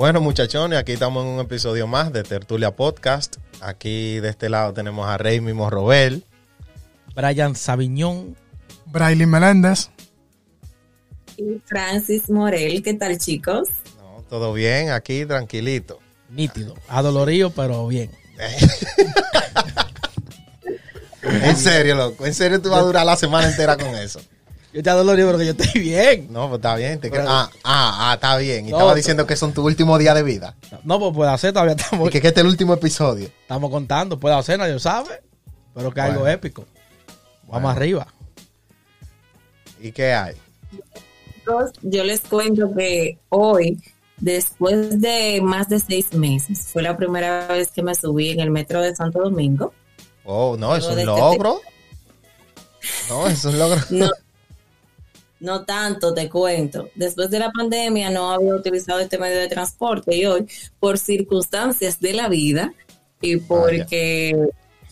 Bueno, muchachones, aquí estamos en un episodio más de Tertulia Podcast. Aquí de este lado tenemos a Rey Mimo Robel. Brian Sabiñón. Braille Meléndez. Y Francis Morel, ¿qué tal chicos? No, todo bien, aquí tranquilito. Nítido. Adolorido, pero bien. en serio, loco. En serio tú vas a durar la semana entera con eso. Yo te adolorido, pero que yo estoy bien. No, pues está bien. te Pero- ah, ah, ah, está bien. Y No, estaba diciendo que son tu último día de vida. No, pues puede hacer, todavía estamos, Y que, que este es el último episodio. estamos contando. Puede hacer, nadie lo sabe. Pero que algo Bueno. épico. Vamos Bueno. arriba. ¿Y qué hay? Yo les cuento que hoy, después de más de seis meses, fue la primera vez que me subí en el metro de Santo Domingo. Oh, no, es un logro. No, es un logro. No, no tanto, te cuento. Después de la pandemia no había utilizado este medio de transporte y hoy, por circunstancias de la vida y porque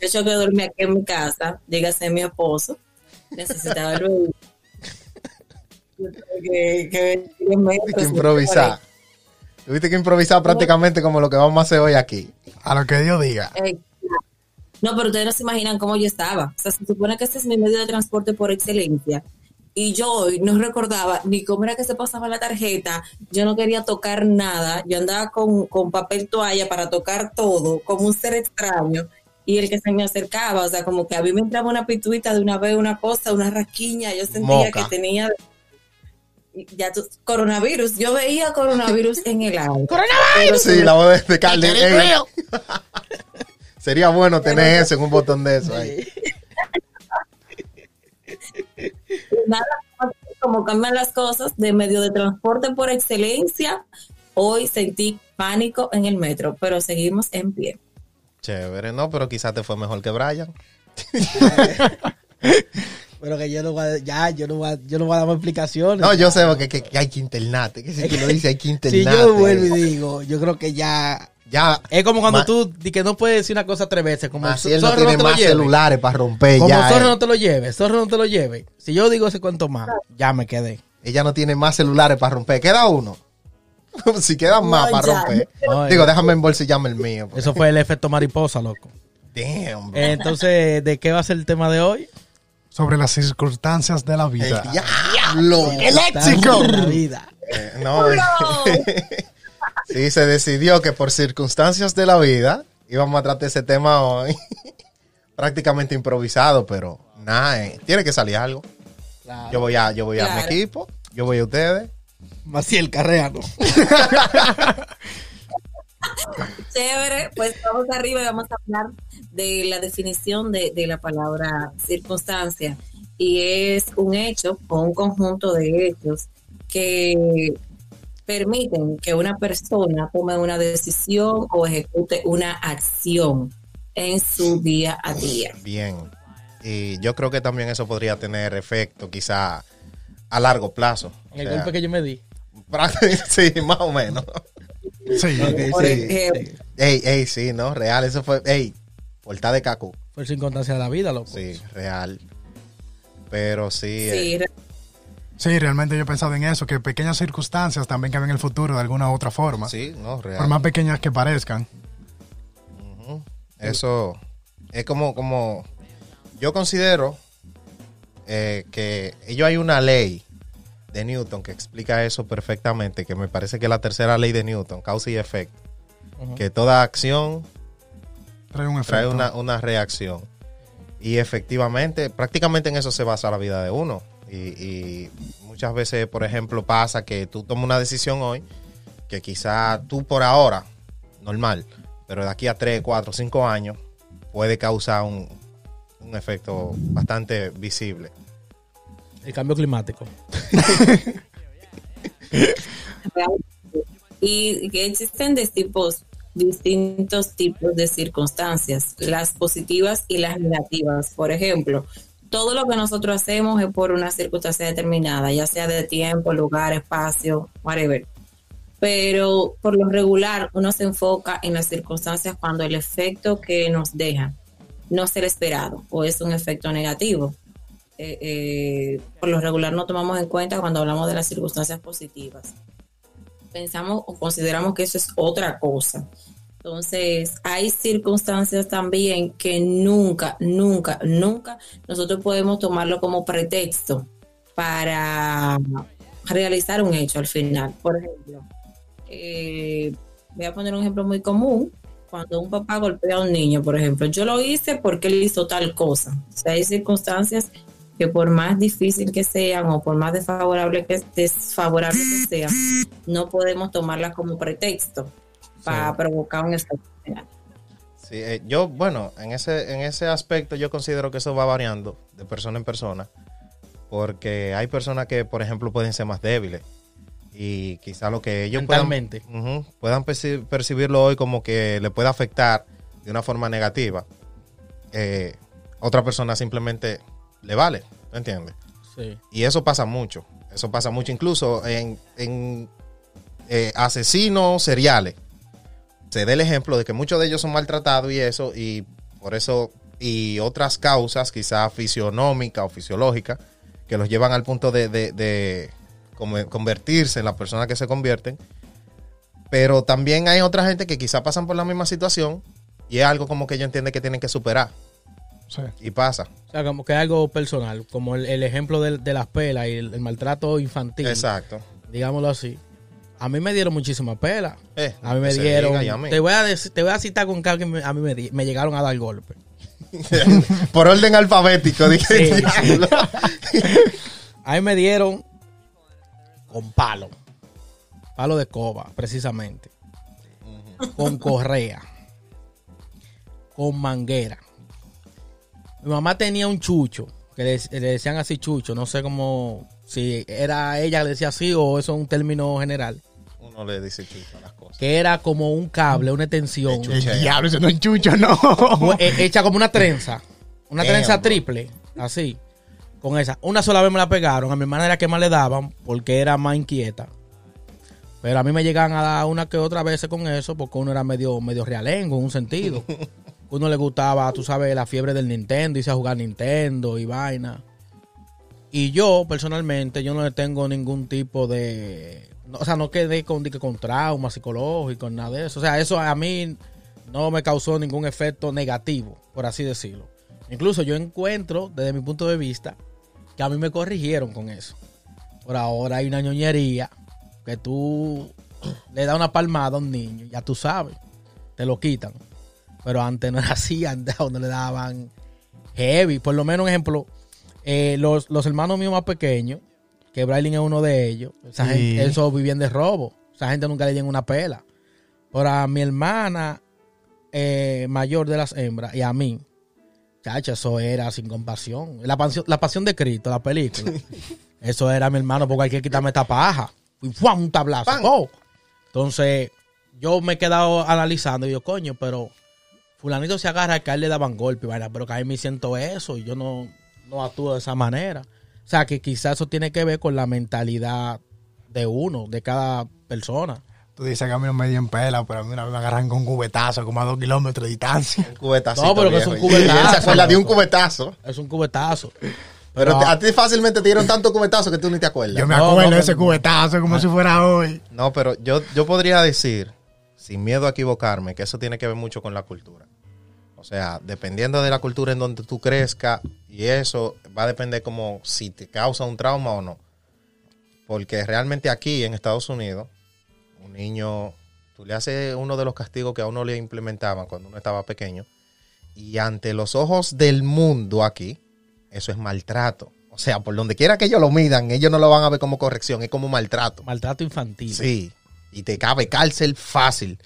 yo que dormí aquí en mi casa, llega a ser mi esposo, necesitaba el vehículo. Que, que que improvisar. Tuviste que improvisar prácticamente como lo que vamos a hacer hoy aquí. A lo que Dios diga. No, pero ustedes no se imaginan cómo yo estaba. O sea, se supone que este es mi medio de transporte por excelencia. Y yo hoy no recordaba ni cómo era que se pasaba la tarjeta. Yo no quería tocar nada. Yo andaba con, con papel toalla para tocar todo, como un ser extraño. Y el que se me acercaba, o sea, como que a mí me entraba una pituita de una vez, una cosa, una rasquiña. Yo sentía Moca. que tenía ya tú- coronavirus. Yo veía coronavirus en el aire. ¡Coronavirus! Sí, la voz de Carly. Ey. Sería bueno tener eso en un botón de eso ahí. Nada como cambian las cosas de medio de transporte por excelencia. Hoy sentí pánico en el metro, pero seguimos en pie. Chévere, no, pero quizás te fue mejor que Brian. Pero que yo no voy a, ya, yo no voy a, yo no voy a dar más explicaciones. No, yo sé porque que, que hay que internarte. Que si que lo dice, hay que si internarte. yo vuelvo y digo, yo creo que ya. Ya, Es como cuando tú di que no puedes decir una cosa tres veces. Como así él no tiene te lo más celulares para romper. Como ya, Zorro eh. no te lo lleve, Zorro no te lo lleve. Si yo digo ese cuento más, ya me quedé. Ella no tiene más celulares para romper. Queda uno. si quedan más No, para romper. No, Digo, eh, déjame embolsillarme el mío. pues. Eso fue el efecto mariposa, loco. Damn, bro. Entonces, ¿de qué va a ser el tema de hoy? Sobre las circunstancias de la El vida. diablo. ¡Eléctrico! La vida. Eh, no, eh. sí, se decidió que por circunstancias de la vida íbamos a tratar ese tema hoy. Prácticamente improvisado, pero nada, eh, tiene que salir algo. Yo voy a, yo voy a mi equipo, yo voy a ustedes. Maciel Carreano. Chévere, pues vamos arriba y vamos a hablar de la definición de, de la palabra circunstancia. Y es un hecho o un conjunto de hechos que permiten que una persona tome una decisión o ejecute una acción en su día a día. Bien. Y yo creo que también eso podría tener efecto quizá a largo plazo. O El sea, golpe que yo me di. sí, más o menos. Sí. Por sí, ejemplo, sí. Ey, ey, sí, ¿no? Real, eso fue, ey, portada de Cacu. Fue circunstancia de la vida, loco. Sí, real. Pero sí, eh, sí, Sí, realmente yo he pensado en eso, que pequeñas circunstancias también cambian el futuro de alguna u otra forma. sí, no, real. Por más pequeñas que parezcan. Eso es como, como yo considero eh, que ello hay una ley de Newton que explica eso perfectamente, que me parece que es la tercera ley de Newton, causa y efecto, que toda acción Trae un efecto. trae una, una reacción. Y efectivamente, prácticamente en eso se basa la vida de uno. Y, y muchas veces, por ejemplo, pasa que tú tomas una decisión hoy que quizá tú por ahora, normal, pero de aquí a 3, 4, 5 años puede causar un, un efecto bastante visible. El cambio climático. y que existen de tipos, distintos tipos de circunstancias, las positivas y las negativas. Por ejemplo, todo lo que nosotros hacemos es por una circunstancia determinada, ya sea de tiempo, lugar, espacio, whatever. Pero por lo regular uno se enfoca en las circunstancias cuando el efecto que nos deja no es el esperado o es un efecto negativo. Eh, eh, por lo regular no tomamos en cuenta cuando hablamos de las circunstancias positivas. pensamos o consideramos que eso es otra cosa. Entonces, hay circunstancias también que nunca, nunca, nunca nosotros podemos tomarlo como pretexto para realizar un hecho al final. Por ejemplo, eh, voy a poner un ejemplo muy común. Cuando un papá golpea a un niño, por ejemplo, yo lo hice porque él hizo tal cosa. O sea, hay circunstancias que por más difícil que sean o por más desfavorable que, desfavorable que sean, no podemos tomarlas como pretexto para provocar un efecto Sí, eh, yo, bueno, en ese, en ese aspecto yo considero que eso va variando de persona en persona, porque hay personas que, por ejemplo, pueden ser más débiles y quizá lo que ellos puedan, ujú, puedan perci- percibirlo hoy como que le puede afectar de una forma negativa, eh, otra persona simplemente le vale, ¿me entiendes? Sí. Y eso pasa mucho. Eso pasa mucho incluso en, en, eh, asesinos seriales. Se da el ejemplo de que muchos de ellos son maltratados y eso, y por eso, y otras causas, quizás fisionómicas o fisiológicas, que los llevan al punto de, de- de convertirse en las personas que se convierten. Pero también hay otra gente que quizás pasan por la misma situación y es algo como que ellos entienden que tienen que superar. Sí. Y pasa. O sea, como que es algo personal, como el, el ejemplo de, las pelas y el, el maltrato infantil, Exacto. digámoslo así. A mí me dieron muchísima pela. Eh, A mí me dieron. diga. Te voy a decir- te voy a citar con que a mí me, llegaron a dar golpe. Por orden alfabético, dije. Sí. A mí me dieron con palo. Palo de coba, precisamente. Con correa. Con manguera. Mi mamá tenía un chucho, que le, le decían así chucho, no sé cómo, si era ella que le decía así o eso es un término general, Uno le dice chucho a las cosas. que era como un cable, una extensión, El diablo, eso no es chucho, no. he- hecha como una trenza, una Damn, trenza bro. triple, así, con esa. Una sola vez me la pegaron, a mi hermana era que más le daban porque era más inquieta. Pero a mí me llegan a dar una que otra vez con eso porque uno era medio, medio realengo en un sentido. uno le gustaba, tú sabes, la fiebre del Nintendo, irse a jugar Nintendo y vaina. Y yo, personalmente, yo no le tengo ningún tipo de... no, o sea, no quedé con, con trauma psicológico, nada de eso. O sea, eso a mí no me causó ningún efecto negativo, por así decirlo. Incluso yo encuentro, desde mi punto de vista, que a mí me corrigieron con eso. Por ahora hay una ñoñería que tú le das una palmada a un niño, ya tú sabes, te lo quitan. Pero antes no era así, antes a uno le daban heavy. Por lo menos, un ejemplo, eh, los, los hermanos míos más pequeños, que Braylin es uno de ellos, esa Sí. gente, esos vivían de robo. Esa gente nunca le dieron una pela. Pero a mi hermana eh, mayor de las hembras y a mí, chacha, eso era sin compasión. La pasión, la pasión de Cristo, la película. eso era mi hermano, porque hay que quitarme esta paja. Y ¡fua! un tablazo. ¡Oh! Entonces, yo me he quedado analizando y yo, coño, pero fulanito se agarra que a él le daban golpe, pero que a mí me siento eso y yo no, no actúo de esa manera. O sea, que quizás eso tiene que ver con la mentalidad de uno, de cada persona. Tú dices que a mí no me dieron pela, pero a mí una vez me agarran con un cubetazo como a dos kilómetros de distancia. Un cubetazo. No, pero que es un cubetazo, se acuerda de un cubetazo. Es un cubetazo. Pero No. a ti fácilmente te dieron tanto cubetazo que tú ni te acuerdas. Yo me No, acuerdo no, de ese cubetazo como si fuera hoy. No, pero yo, yo podría decir, sin miedo a equivocarme, que eso tiene que ver mucho con la cultura. O sea, dependiendo de la cultura en donde tú crezcas, y eso va a depender como si te causa un trauma o no. Porque realmente aquí en Estados Unidos, un niño, tú le haces uno de los castigos que a uno le implementaban cuando uno estaba pequeño, y ante los ojos del mundo aquí, eso es maltrato. O sea, por donde quiera que ellos lo midan, ellos no lo van a ver como corrección, es como maltrato. Maltrato infantil. Sí, y te cabe cárcel fácil.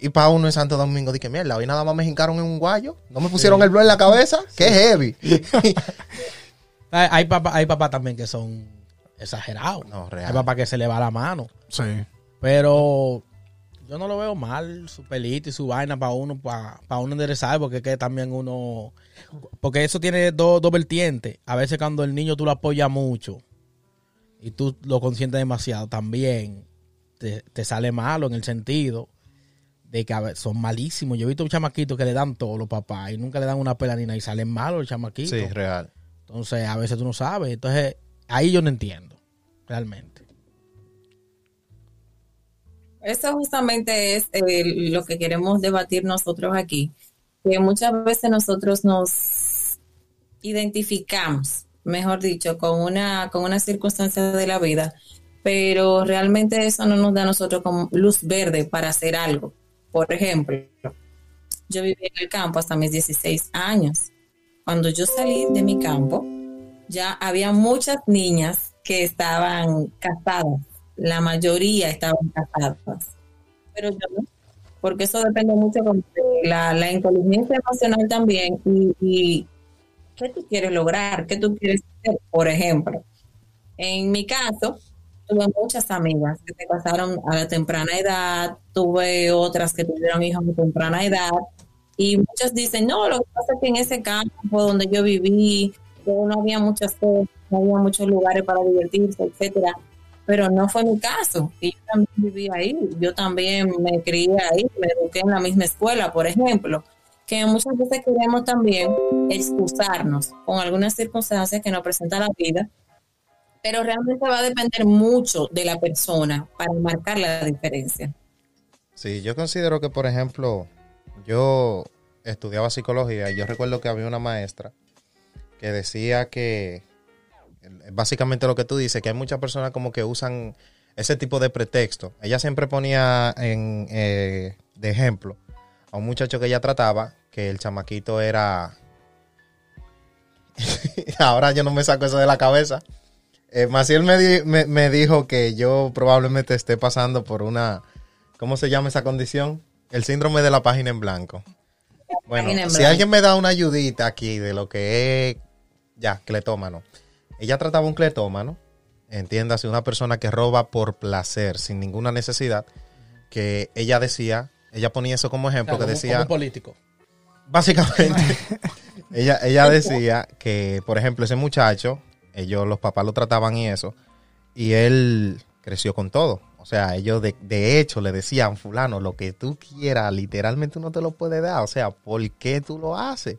Y para uno en Santo Domingo, dije, mierda, hoy nada más me jincaron en un guayo. No me pusieron el blog en la cabeza. Qué heavy. Hay, papás hay papás también que son exagerados. No, real. Hay papás que se le va la mano. Sí. Pero yo no lo veo mal, su pelito y su vaina para uno, para, para uno enderezar, porque es que también uno. Porque eso tiene dos, dos vertientes. A veces cuando el niño tú lo apoyas mucho y tú lo consientes demasiado, también te, te sale malo en el sentido de que a veces son malísimos. Yo he visto un chamaquito que le dan todo los papás y nunca le dan una pela ni nada y salen malos los chamaquitos. Sí, real. Entonces, a veces tú no sabes. Entonces, ahí yo no entiendo, realmente. Eso justamente es eh, lo que queremos debatir nosotros aquí, que muchas veces nosotros nos identificamos, mejor dicho, con una, con una circunstancia de la vida, pero realmente eso no nos da a nosotros como luz verde para hacer algo. Por ejemplo, yo viví en el campo hasta mis 16 años. Cuando yo salí de mi campo, ya había muchas niñas que estaban casadas la mayoría estaban casadas. Pero yo no, porque eso depende mucho de la, la inteligencia emocional también y, y qué tú quieres lograr, qué tú quieres hacer. Por ejemplo, en mi caso, tuve muchas amigas que se casaron a la temprana edad, tuve otras que tuvieron hijos a temprana edad, y muchas dicen, no, lo que pasa es que en ese campo donde yo viví, no había muchas cosas, no había muchos lugares para divertirse, etcétera pero no fue mi caso. Y yo también viví ahí, yo también me crié ahí, me eduqué en la misma escuela, por ejemplo, que muchas veces queremos también excusarnos con algunas circunstancias que nos presenta la vida, pero realmente va a depender mucho de la persona para marcar la diferencia. Sí, yo considero que, por ejemplo, yo estudiaba psicología y yo recuerdo que había una maestra que decía que básicamente lo que tú dices, que hay muchas personas como que usan ese tipo de pretexto. Ella siempre ponía en, eh, de ejemplo a un muchacho que ella trataba, que el chamaquito era... Ahora yo no me saco eso de la cabeza. Eh, Maciel me, me, dijo que yo probablemente esté pasando por una... ¿Cómo se llama esa condición? El síndrome de la página en blanco. Bueno, si alguien me da una ayudita aquí de lo que es ya, cletómano. Ella trataba un cletómano, entiéndase, una persona que roba por placer, sin ninguna necesidad, que ella decía, ella ponía eso como ejemplo, que decía... Como político. Básicamente, ella, ella decía que, por ejemplo, ese muchacho, ellos, los papás lo trataban y eso, y él creció con todo. O sea, ellos de, hecho le decían, fulano, lo que tú quieras, literalmente uno te lo puede dar. O sea, ¿por qué tú lo haces?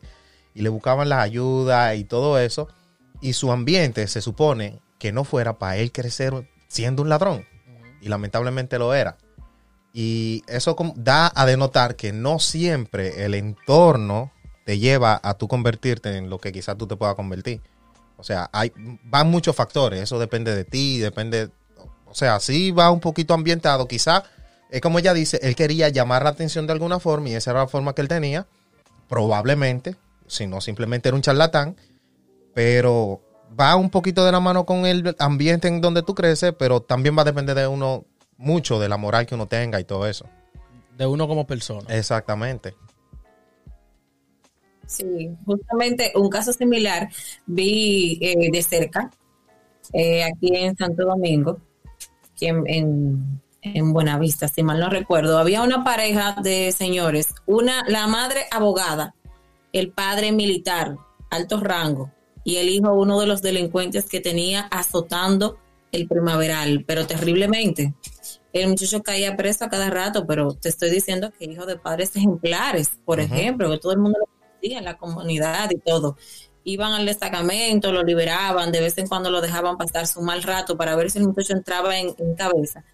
Y le buscaban la ayuda y todo eso y su ambiente se supone que no fuera para él crecer siendo un ladrón. Y lamentablemente lo era. Y eso da a denotar que no siempre el entorno te lleva a tú convertirte en lo que quizás tú te puedas convertir. O sea, hay, van muchos factores, eso depende de ti, depende, o sea, sí va un poquito ambientado, quizás, es como ella dice, él quería llamar la atención de alguna forma y esa era la forma que él tenía, probablemente, si no simplemente era un charlatán, pero va un poquito de la mano con el ambiente en donde tú creces, pero también va a depender de uno mucho, de la moral que uno tenga y todo eso. De uno como persona. Exactamente. Sí, justamente un caso similar vi eh, de cerca, eh, aquí en Santo Domingo, aquí en, en, Buenavista, si mal no recuerdo. Había una pareja de señores, una, la madre abogada, el padre militar, alto rango, y el hijo uno de los delincuentes que tenía azotando el primaveral, pero terriblemente. El muchacho caía preso a cada rato, pero te estoy diciendo que hijo de padres ejemplares, por ejemplo, que todo el mundo lo en la comunidad y todo. Iban al destacamento, lo liberaban, de vez en cuando lo dejaban pasar su mal rato para ver si el muchacho entraba en, en cabeza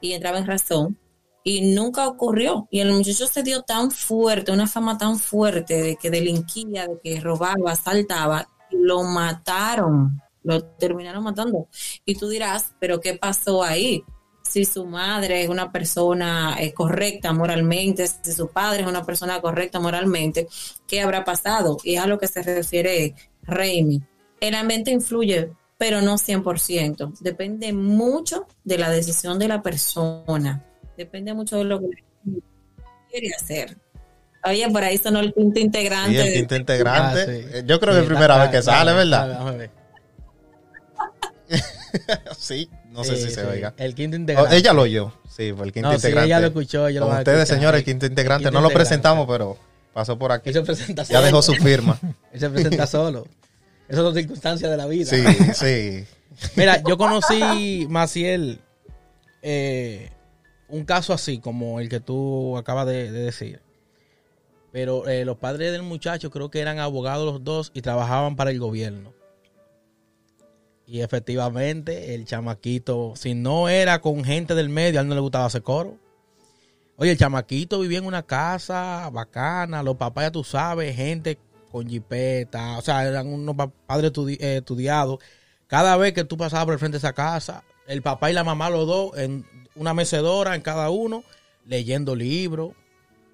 y entraba en razón. Y nunca ocurrió. Y el muchacho se dio tan fuerte, una fama tan fuerte de que delinquía, de que robaba, asaltaba, lo mataron, lo terminaron matando. Y tú dirás, pero ¿qué pasó ahí? Si su madre es una persona eh, correcta moralmente, si su padre es una persona correcta moralmente, ¿qué habrá pasado? Y es a lo que se refiere Raimi. El ambiente influye, pero no 100%. Depende mucho de la decisión de la persona. Depende mucho de lo que quiere hacer. Oye, por ahí sonó el quinto integrante. Sí, el quinto integrante. Ah, Yo creo que es primera vez que sale, ¿verdad? sí, no sé si se oiga. El quinto integrante. ella lo oyó. Sí, fue el quinto integrante. Sí, ella lo escuchó. Yo Con ustedes, señores, el quinto integrante. no lo presentamos, pero pasó por aquí. Él se presenta ya dejó su firma. Él se presenta solo. Esas son circunstancias de la vida. Sí, sí. Mira, yo conocí, Maciel, eh, un caso así como el que tú acabas de decir. Pero eh, los padres del muchacho creo que eran abogados los dos y trabajaban para el gobierno. Y efectivamente, el chamaquito, si no era con gente del medio, a él no le gustaba hacer coro. Oye, el chamaquito vivía en una casa bacana, los papás ya tú sabes, gente con jipeta, o sea, eran unos pa- padres eh, estudiados. Cada vez que tú pasabas por el frente de esa casa, el papá y la mamá, los dos, en una mecedora en cada uno, leyendo libros.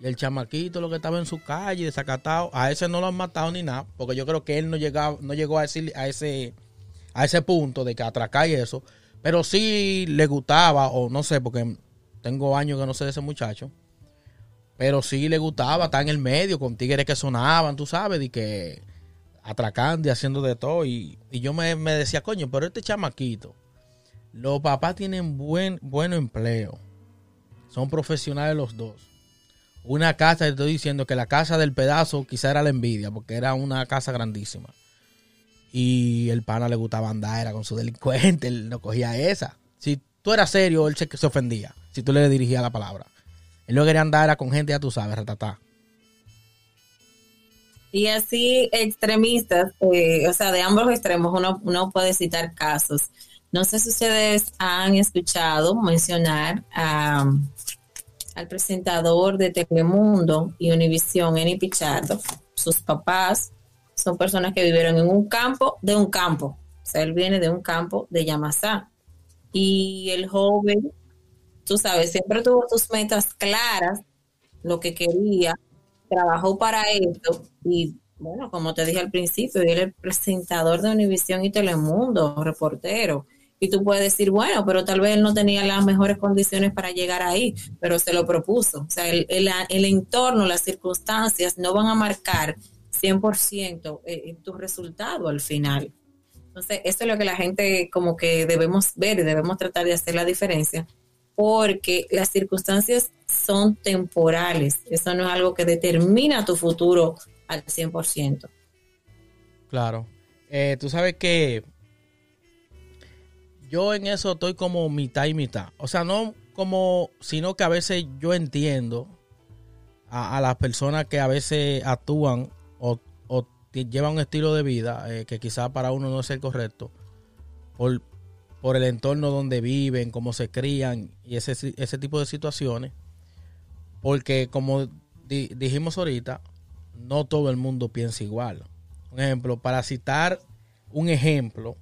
Y el chamaquito, lo que estaba en su calle, desacatado, a ese no lo han matado ni nada, porque yo creo que él no, llegaba, no llegó a ese, a ese, a ese punto de que atracar y eso. Pero sí le gustaba, o no sé, porque tengo años que no sé de ese muchacho. Pero sí le gustaba estar en el medio con tigres que sonaban, tú sabes, y que atracando y haciendo de todo. Y, y yo me, me decía, coño, pero este chamaquito, los papás tienen buen, buen empleo. Son profesionales los dos. Una casa, te estoy diciendo que la casa del pedazo quizá era la envidia, porque era una casa grandísima. Y el pana le gustaba andar, era con su delincuente, él no cogía esa. Si tú eras serio, él se, se ofendía, si tú le dirigías la palabra. Él no quería andar era con gente, ya tú sabes, ratatá. Y así extremistas, eh, o sea, de ambos extremos uno, uno puede citar casos. No sé si ustedes han escuchado mencionar al presentador de Telemundo y Univisión, Eni Pichardo. Sus papás son personas que vivieron en un campo de un campo. O sea, él viene de un campo de Yamasá. Y el joven, tú sabes, siempre tuvo sus metas claras, lo que quería, trabajó para eso y bueno, como te dije al principio, él es presentador de Univisión y Telemundo, reportero. Y tú puedes decir, bueno, pero tal vez él no tenía las mejores condiciones para llegar ahí, pero se lo propuso. O sea, el, el entorno, las circunstancias no van a marcar 100% eh, tu resultado al final. Entonces, eso es lo que la gente como que debemos ver y debemos tratar de hacer la diferencia, porque las circunstancias son temporales. Eso no es algo que determina tu futuro al 100%. Claro. Eh, tú sabes que yo en eso estoy como mitad y mitad. O sea, no como, sino que a veces yo entiendo a, a las personas que a veces actúan o, llevan un estilo de vida eh, que quizás para uno no es el correcto por, el entorno donde viven, cómo se crían y ese, ese tipo de situaciones. Porque como di, dijimos ahorita, no todo el mundo piensa igual. Un ejemplo, para citar un ejemplo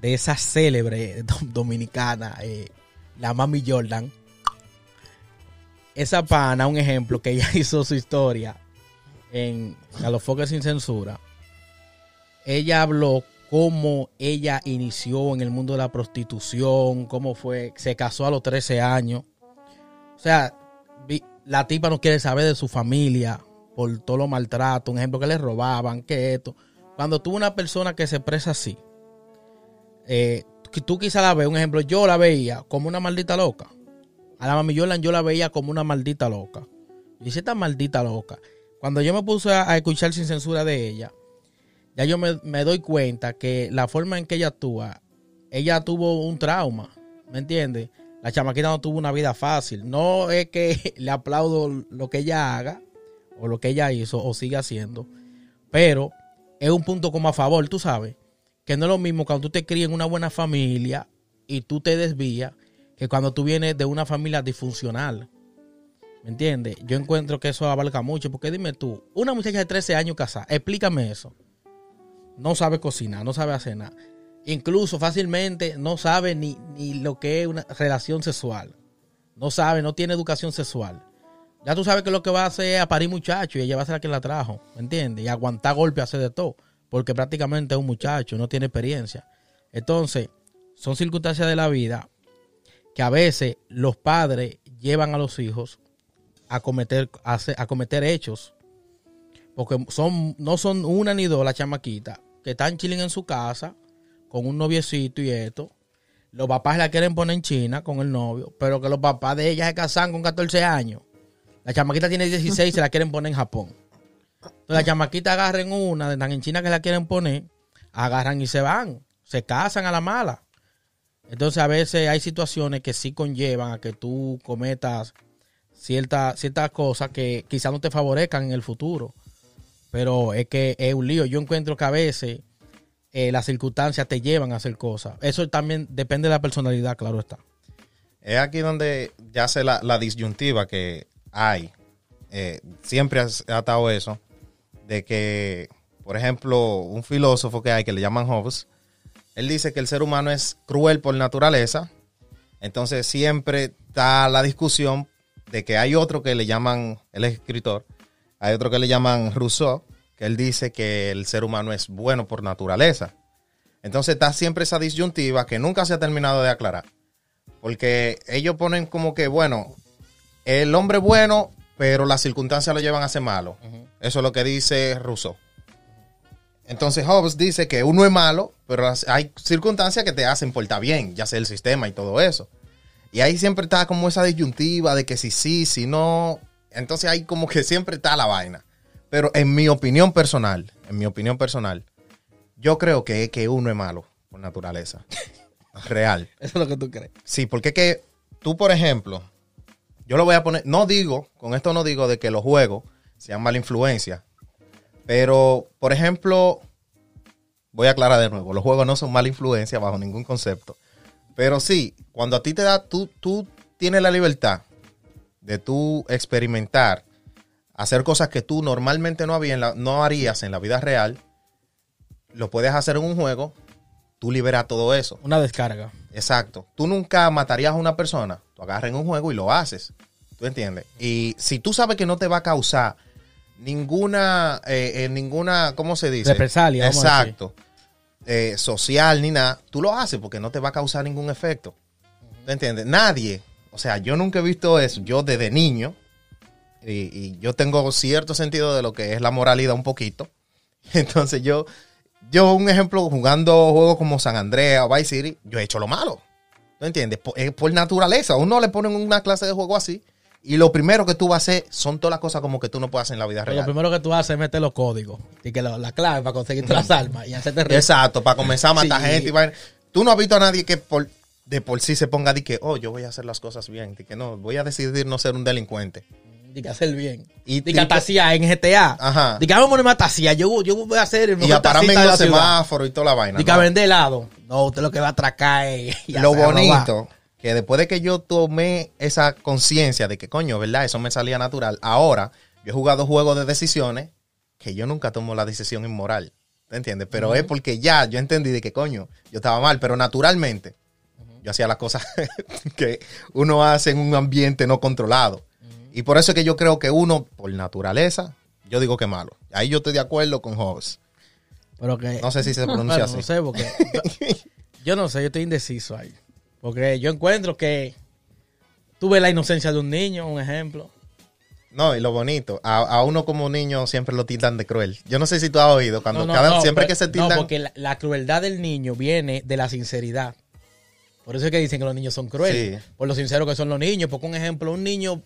de esa célebre dominicana, eh, la Mami Jordan. Esa pana, un ejemplo, que ella hizo su historia en A los Foques sin Censura. Ella habló cómo ella inició en el mundo de la prostitución, cómo fue, se casó a los 13 años. O sea, la tipa no quiere saber de su familia por todo lo maltrato, un ejemplo que le robaban, que esto. Cuando tú una persona que se expresa así, eh, tú quizás la ves, un ejemplo, yo la veía como una maldita loca. A la mami Jordan yo la veía como una maldita loca. Y dice esta maldita loca. Cuando yo me puse a, escuchar sin censura de ella, ya yo me, me, doy cuenta que la forma en que ella actúa, ella tuvo un trauma, ¿me entiendes? La chamaquita no tuvo una vida fácil. No es que le aplaudo lo que ella haga, o lo que ella hizo, o sigue haciendo, pero es un punto como a favor, tú sabes, que no es lo mismo cuando tú te crías en una buena familia y tú te desvías, que cuando tú vienes de una familia disfuncional. ¿Me entiendes? Yo encuentro que eso abarca mucho, porque dime tú, una muchacha de 13 años casada, explícame eso. No sabe cocinar, no sabe hacer nada. Incluso fácilmente no sabe ni, ni lo que es una relación sexual. No sabe, no tiene educación sexual. Ya tú sabes que lo que va a hacer es a parir muchacho y ella va a ser la que la trajo, ¿me entiendes? Y aguantar golpes, hacer de todo, porque prácticamente es un muchacho, no tiene experiencia. Entonces, son circunstancias de la vida que a veces los padres llevan a los hijos a cometer, a, a cometer hechos. Porque son, no son una ni dos las chamaquitas que están chilling en su casa con un noviecito y esto. Los papás la quieren poner en China con el novio, pero que los papás de ella se casan con 14 años. La chamaquita tiene 16 y se la quieren poner en Japón. Entonces la chamaquita agarren una, están en China que la quieren poner, agarran y se van, se casan a la mala. Entonces a veces hay situaciones que sí conllevan a que tú cometas ciertas ciertas cosas que quizás no te favorezcan en el futuro. Pero es que es un lío. Yo encuentro que a veces eh, las circunstancias te llevan a hacer cosas. Eso también depende de la personalidad, claro está. Es aquí donde ya se la, la disyuntiva que hay. Eh, siempre ha estado eso. De que, por ejemplo, un filósofo que hay que le llaman Hobbes, él dice que el ser humano es cruel por naturaleza. Entonces siempre está la discusión de que hay otro que le llaman, él es escritor, hay otro que le llaman Rousseau, que él dice que el ser humano es bueno por naturaleza. Entonces está siempre esa disyuntiva que nunca se ha terminado de aclarar. Porque ellos ponen como que, bueno, el hombre es bueno, pero las circunstancias lo llevan a ser malo. Eso es lo que dice Rousseau. Entonces Hobbes dice que uno es malo, pero hay circunstancias que te hacen portar bien, ya sea el sistema y todo eso. Y ahí siempre está como esa disyuntiva de que si sí, si no. Entonces ahí como que siempre está la vaina. Pero en mi opinión personal, en mi opinión personal, yo creo que, que uno es malo por naturaleza. Real. Eso es lo que tú crees. Sí, porque es que tú, por ejemplo, yo lo voy a poner, no digo, con esto no digo de que los juegos sean mala influencia, pero, por ejemplo, voy a aclarar de nuevo, los juegos no son mala influencia bajo ningún concepto, pero sí, cuando a ti te da, tú, tú tienes la libertad de tú experimentar, hacer cosas que tú normalmente no, había en la- no harías en la vida real, lo puedes hacer en un juego, tú liberas todo eso. Una descarga. Exacto. Tú nunca matarías a una persona. Tú agarras en un juego y lo haces. ¿Tú entiendes? Y si tú sabes que no te va a causar ninguna, eh, eh, ninguna, ¿cómo se dice? Represalia, vamos a Exacto. Eh, social ni nada. Tú lo haces porque no te va a causar ningún efecto. ¿Tú entiendes? Nadie. O sea, yo nunca he visto eso. Yo desde niño. Y, yo tengo cierto sentido de lo que es la moralidad un poquito. Entonces yo, yo un ejemplo, jugando juegos como San Andreas o Vice City, yo he hecho lo malo. ¿Tú entiendes? Por, eh, por naturaleza. A uno le ponen una clase de juego así. Y lo primero que tú vas a hacer son todas las cosas como que tú no puedes hacer en la vida Pero lo real. primero que tú haces es meter los códigos. Y que la, la clave para conseguirte las armas y hacerte rico. Exacto, para comenzar a matar Sí. gente. y. Tú no has visto a nadie que por, de por sí se ponga de que, oh, yo voy a hacer las cosas bien. De que no, voy a decidir no ser un delincuente. Y que hacer bien. Y Y que ataciar en GTA. Ajá. Y que vamos a ponerme a taciar. Yo, yo voy a hacer el Y a pararme en de los semáforos y toda la vaina. Y que a ¿no? vender helado. No, usted lo que va a atracar es... y Lo robar. Que después de que yo tomé esa conciencia de que, coño, ¿verdad? Eso me salía natural. Ahora, yo he jugado juegos de decisiones que yo nunca tomo la decisión inmoral. ¿Te entiendes? Pero es porque ya yo entendí de que, coño, yo estaba mal, pero naturalmente yo hacía las cosas que uno hace en un ambiente no controlado. Y por eso es que yo creo que uno, por naturaleza, yo digo que malo. Ahí yo estoy de acuerdo con Hobbes. Pero que... No sé si se pronuncia Bueno, así. No sé, porque... yo, yo no sé, yo estoy indeciso ahí. Porque yo encuentro que... Tuve la inocencia de un niño, un ejemplo. No, y lo bonito, a, a uno como niño siempre lo tildan de cruel. Yo no sé si tú has oído, cuando No, no, cada- no, siempre pero- que se tildan... No, porque la, la crueldad del niño viene de la sinceridad. Por eso es que dicen que los niños son crueles. Sí. Por lo sinceros que son los niños. Porque un ejemplo, un niño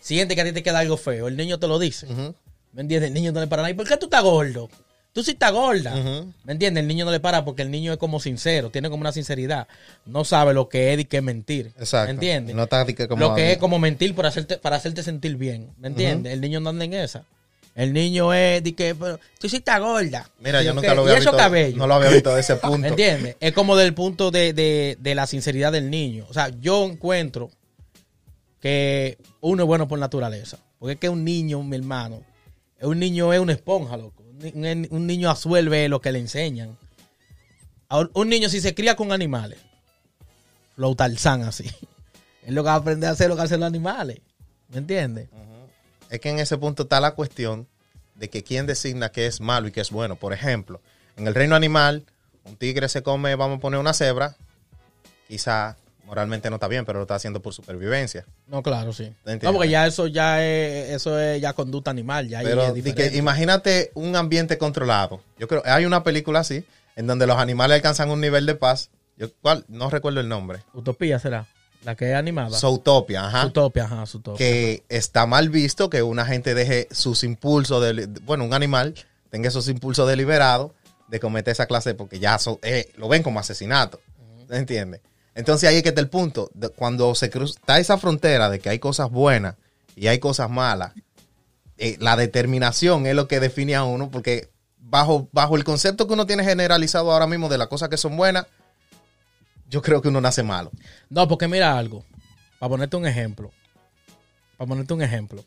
siente que a ti te queda algo feo. El niño te lo dice. Ujú. ¿Me entiendes? El niño no le para nada. ¿Y por qué tú estás gordo? Tú sí estás gorda. ¿Me entiendes? El niño no le para porque el niño es como sincero. Tiene como una sinceridad. No sabe lo que es y qué es mentir. Exacto. ¿Me entiendes? No como... lo que es como mentir por hacerte, para hacerte sentir bien. ¿Me entiendes? El niño no anda en esa. El niño es de que, pero, tú sí estás gorda. Mira, ¿Y yo nunca lo había visto. No lo había visto de ese punto. ¿Me entiendes? Es como del punto de, de- de la sinceridad del niño. O sea, yo encuentro que uno es bueno por naturaleza. Porque es que un niño, mi hermano, un niño es una esponja, loco. Un, ni- un niño absuelve lo que le enseñan. Un niño si se cría con animales, flow Tarzán así. Es lo que va a aprender a hacer lo que hacen los animales. ¿Me entiendes? Es que en ese punto está la cuestión de que quién designa qué es malo y qué es bueno. Por ejemplo, en el reino animal, un tigre se come, vamos a poner una cebra, quizá moralmente no está bien, pero lo está haciendo por supervivencia. No, claro, sí. No, porque ya eso ya es, eso es ya conducta animal. Ya Pero es que imagínate un ambiente controlado. Yo creo, hay una película así, en donde los animales alcanzan un nivel de paz. Yo cuál, no recuerdo el nombre. Utopía será. La que es animada. Zootopia, ajá. Utopia, ajá, Zootopia. que está mal visto que una gente deje sus impulsos, de, bueno, un animal tenga esos impulsos deliberados de cometer esa clase, porque ya so- eh, lo ven como asesinato. ¿Me entiendes? Entonces ahí es que está el punto. de- cuando se cruza, está esa frontera de que hay cosas buenas y hay cosas malas, eh, la determinación es lo que define a uno, porque bajo, bajo el concepto que uno tiene generalizado ahora mismo de las cosas que son buenas, yo creo que uno nace malo. No, porque mira algo. para ponerte un ejemplo, para ponerte un ejemplo,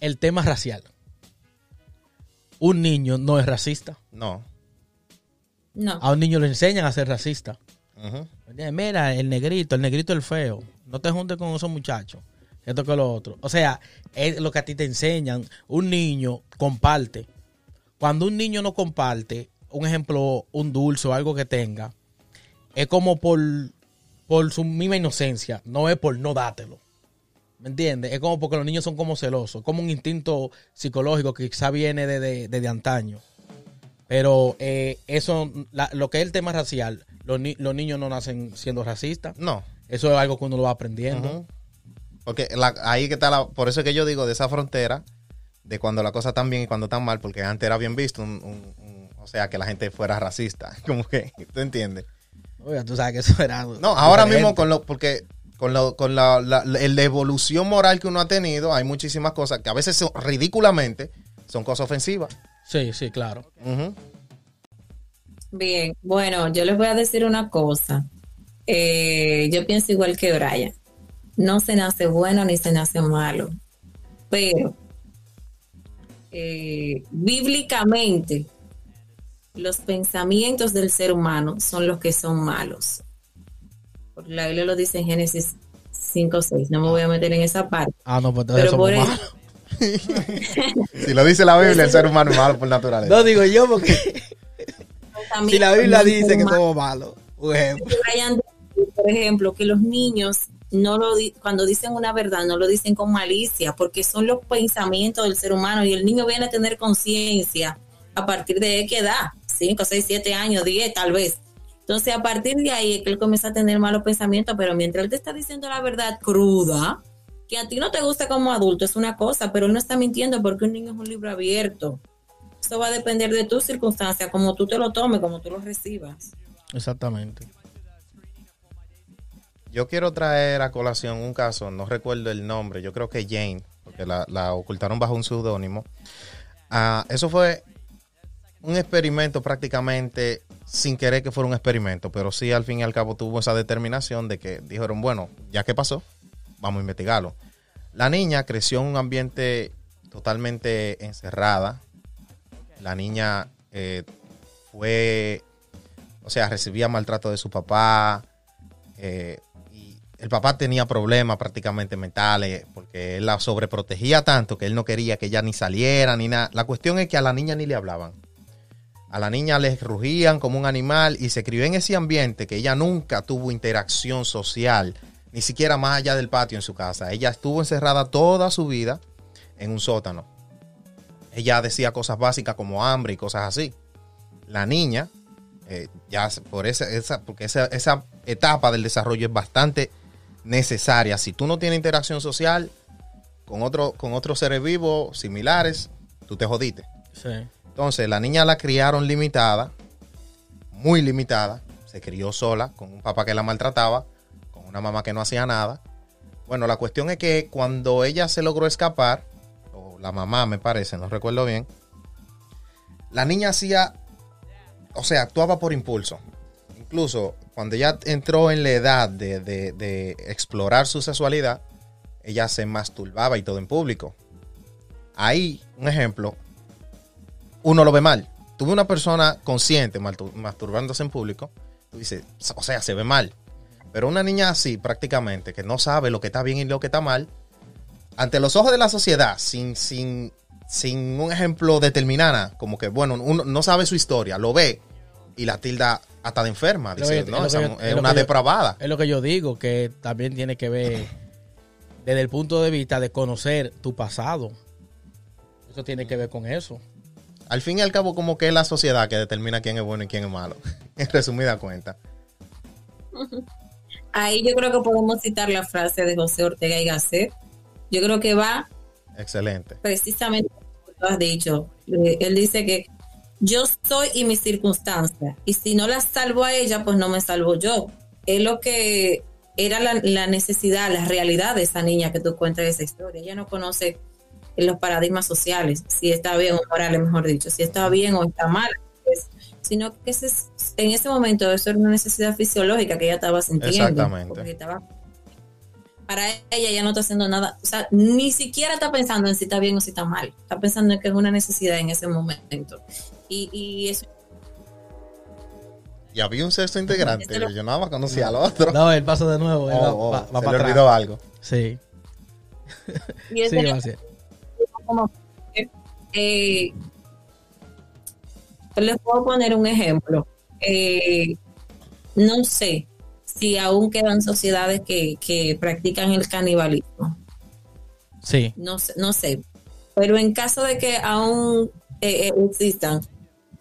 el tema racial. Un niño no es racista. No. No. A un niño le enseñan a ser racista. Mira, el negrito, el negrito el feo. No te juntes con esos muchachos. Esto que lo otro. O sea, es lo que a ti te enseñan. Un niño comparte. Cuando un niño no comparte, un ejemplo, un dulce o algo que tenga, es como por, por su misma inocencia. No es por no dátelo. ¿Me entiendes? Es como porque los niños son como celosos. Como un instinto psicológico que quizá viene desde de, de antaño. Pero eh, eso, la- lo que es el tema racial, los, ni- los niños no nacen siendo racistas. No. Eso es algo que uno lo va aprendiendo. Porque la- ahí que está la, por eso es que yo digo de esa frontera de cuando la cosa están bien y cuando están mal, porque antes era bien visto, un- un- un- o sea, que la gente fuera racista, como que, ¿tú entiendes? Oiga, tú sabes que eso era. No, ahora diferente. mismo con lo, porque con, lo, con la, la- la- evolución moral que uno ha tenido, hay muchísimas cosas que a veces son, ridículamente son cosas ofensivas. Sí, sí, claro. Ujú. Bien, bueno, yo les voy a decir una cosa. Eh, yo pienso igual que Brian. No se nace bueno ni se nace malo. Pero eh, bíblicamente los pensamientos del ser humano son los que son malos. Porque la Biblia lo dice en Génesis 5 6. No me voy a meter en esa parte. Ah, no, pues entonces Pero somos por eso-. Si lo dice la Biblia, el ser humano es malo por naturaleza. No digo yo porque si la Biblia dice que somos malos, por ejemplo. Por ejemplo, que los niños no lo di- cuando dicen una verdad no lo dicen con malicia, porque son los pensamientos del ser humano y el niño viene a tener conciencia a partir de qué edad, 5, 6, 7 años, 10 tal vez. Entonces, a partir de ahí es que él comienza a tener malos pensamientos, pero mientras él te está diciendo la verdad cruda, que a ti no te gusta como adulto, es una cosa, pero él no está mintiendo porque un niño es un libro abierto. Eso va a depender de tus circunstancias, como tú te lo tomes, como tú lo recibas. Exactamente. Yo quiero traer a colación un caso, no recuerdo el nombre, yo creo que Jane, porque la, ocultaron bajo un seudónimo. Ah, eso fue un experimento prácticamente sin querer que fuera un experimento, pero sí al fin y al cabo tuvo esa determinación de que dijeron, bueno, ya que pasó, vamos a investigarlo. La niña creció en un ambiente totalmente encerrada. La niña eh, fue, o sea, recibía maltrato de su papá. eh, y el papá tenía problemas prácticamente mentales porque él la sobreprotegía tanto que él no quería que ella ni saliera ni nada. La cuestión es que a la niña ni le hablaban. A la niña le rugían como un animal y se crió en ese ambiente que ella nunca tuvo interacción social, ni siquiera más allá del patio en su casa. Ella estuvo encerrada toda su vida en un sótano. Ella decía cosas básicas como hambre y cosas así. La niña, eh, ya por esa, esa, porque esa, esa etapa del desarrollo es bastante necesaria. Si tú no tienes interacción social con, otro, con otros seres vivos similares, tú te jodiste. Sí. Entonces, la niña la criaron limitada, muy limitada. Se crió sola, con un papá que la maltrataba, con una mamá que no hacía nada. Bueno, la cuestión es que cuando ella se logró escapar, la mamá me parece, no recuerdo bien, la niña hacía, o sea, actuaba por impulso. Incluso cuando ella entró en la edad de, de- de explorar su sexualidad, ella se masturbaba y todo en público. Ahí, un ejemplo, uno lo ve mal. Tuve una persona consciente masturbándose en público, tú dices, o sea, se ve mal. Pero una niña así, prácticamente, que no sabe lo que está bien y lo que está mal, ante los ojos de la sociedad, sin, sin, sin un ejemplo determinada, como que, bueno, uno no sabe su historia, lo ve y la tilda hasta de enferma. Es Dice, que- no, es es es una yo- depravada. Es lo que yo digo, que también tiene que ver desde el punto de vista de conocer tu pasado. Eso tiene que ver con eso. Al fin y al cabo, como que es la sociedad que determina quién es bueno y quién es malo. En resumida cuenta. Ahí yo creo que podemos citar la frase de José Ortega y Gasset. Yo creo que va Excelente. precisamente como tú has dicho. Eh, Él dice que yo soy y mis circunstancias. Y si no la salvo a ella, pues no me salvo yo. Es lo que era la, la necesidad, la realidad de esa niña que tú cuentas esa historia. Ella no conoce los paradigmas sociales, si está bien o morales, mejor dicho, si está bien o está mal. pues, sino que ese es- en ese momento eso era una necesidad fisiológica que ella estaba sintiendo. Exactamente. porque estaba para ella ya no está haciendo nada, o sea, ni siquiera está pensando en si está bien o si está mal, está pensando en que es una necesidad en ese momento. Y, y eso Y había un sexto integrante. Este lo- Yo nada más conocía al otro. No, él pasó de nuevo. él va, Oh, oh, va- va se para le atrás. olvidó algo. Sí, y sí, va a ser. como eh, les puedo poner un ejemplo. Eh, no sé si aún quedan sociedades que, que practican el canibalismo. Sí, No sé, no sé. Pero en caso de que aún eh, eh, existan,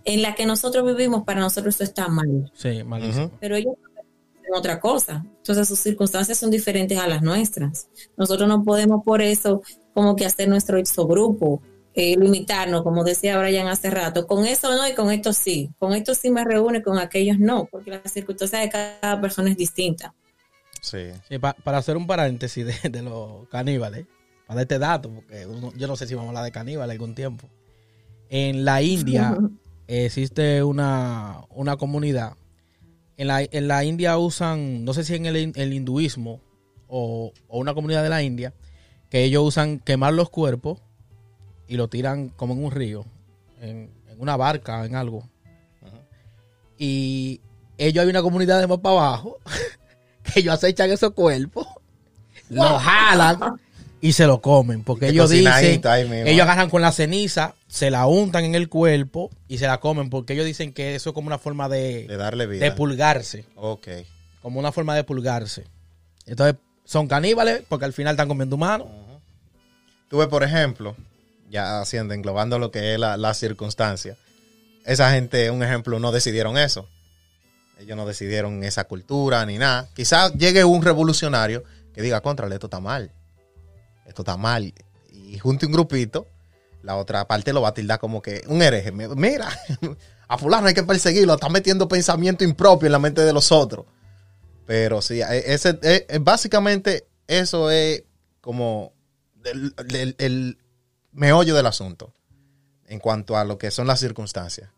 en la que nosotros vivimos, para nosotros eso está mal. sí, malísimo. Pero ellos hacen otra cosa. Entonces sus circunstancias son diferentes a las nuestras. Nosotros no podemos por eso como que hacer nuestro exogrupo, eh, limitarnos, como decía Brian hace rato. Con eso no y con esto sí. Con esto sí me reúne, con aquellos no, porque las circunstancias de cada persona es distinta. Sí. Sí, pa- para hacer un paréntesis de, de los caníbales, para este dato, porque uno- yo no sé si vamos a hablar de caníbales algún tiempo. En la India existe una, una comunidad. En la, en la India usan, no sé si en el, el hinduismo o, o una comunidad de la India, que ellos usan quemar los cuerpos y lo tiran como en un río, en, en una barca, en algo. Y ellos hay una comunidad de más para abajo que ellos acechan esos cuerpos, lo jalan y se lo comen. Porque ellos dicen, ellos agarran con la ceniza, se la untan en el cuerpo y se la comen. Porque ellos dicen que eso es como una forma De de, darle vida. de pulgarse. ok. Como una forma de pulgarse. Entonces, son caníbales porque al final están comiendo humanos. Tuve, por ejemplo, ya haciendo, englobando lo que es la, circunstancia. Esa gente, un ejemplo, no decidieron eso. Ellos no decidieron esa cultura ni nada. Quizás llegue un revolucionario que diga, contrale, esto está mal. Esto está mal. Y junte un grupito, la otra parte lo va a tildar como que un hereje. Mi- Mira, a fulano hay que perseguirlo. Está metiendo pensamiento impropio en la mente de los otros. Pero sí, e- ese, e- e- básicamente eso es como el- el meollo del asunto en cuanto a lo que son las circunstancias.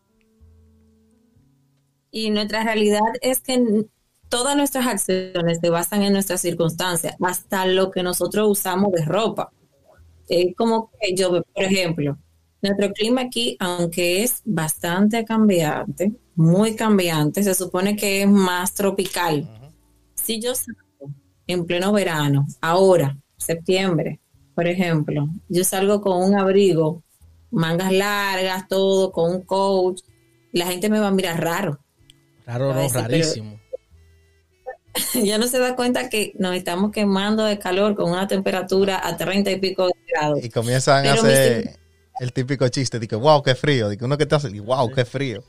Y nuestra realidad es que todas nuestras acciones se basan en nuestras circunstancias, hasta lo que nosotros usamos de ropa. Es como que yo, veo, por ejemplo, nuestro clima aquí, aunque es bastante cambiante, muy cambiante, se supone que es más tropical. Si yo salgo en pleno verano, ahora, septiembre, por ejemplo, yo salgo con un abrigo, mangas largas, todo, con un coach, la gente me va a mirar raro. Raro, no, rarísimo. ya no se da cuenta que nos estamos quemando de calor con una temperatura a 30 y pico de grados. Y comienzan a Pero hacer el típico chiste de que, wow, qué frío. De que uno que te hace, wow, qué frío.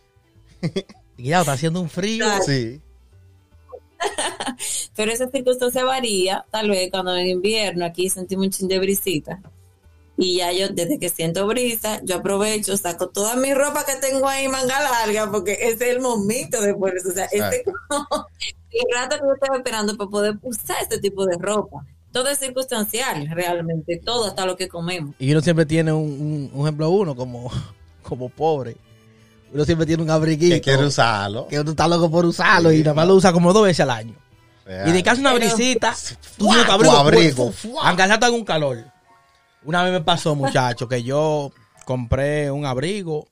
Y ya está haciendo un frío. Claro. Sí. Pero esa circunstancia varía, tal vez cuando en invierno aquí sentimos un chin de brisita. Y ya yo, desde que siento brisa, yo aprovecho, saco toda mi ropa que tengo ahí manga larga, porque ese es el momento de. O sea, este es como el rato que yo estaba esperando para poder usar este tipo de ropa. Todo es circunstancial, realmente, todo hasta lo que comemos. Y uno siempre tiene un, un- un ejemplo uno como, como pobre. Uno siempre tiene un abriguito. Que quiere usarlo. que uno está loco por usarlo Sí, y nada más lo usa como dos veces al año. Real. Y de que hace una brisita, tú tienes tu abrigo, Tu abrigo. aunque en un calor. Una vez me pasó, muchacho, que yo compré un abrigo.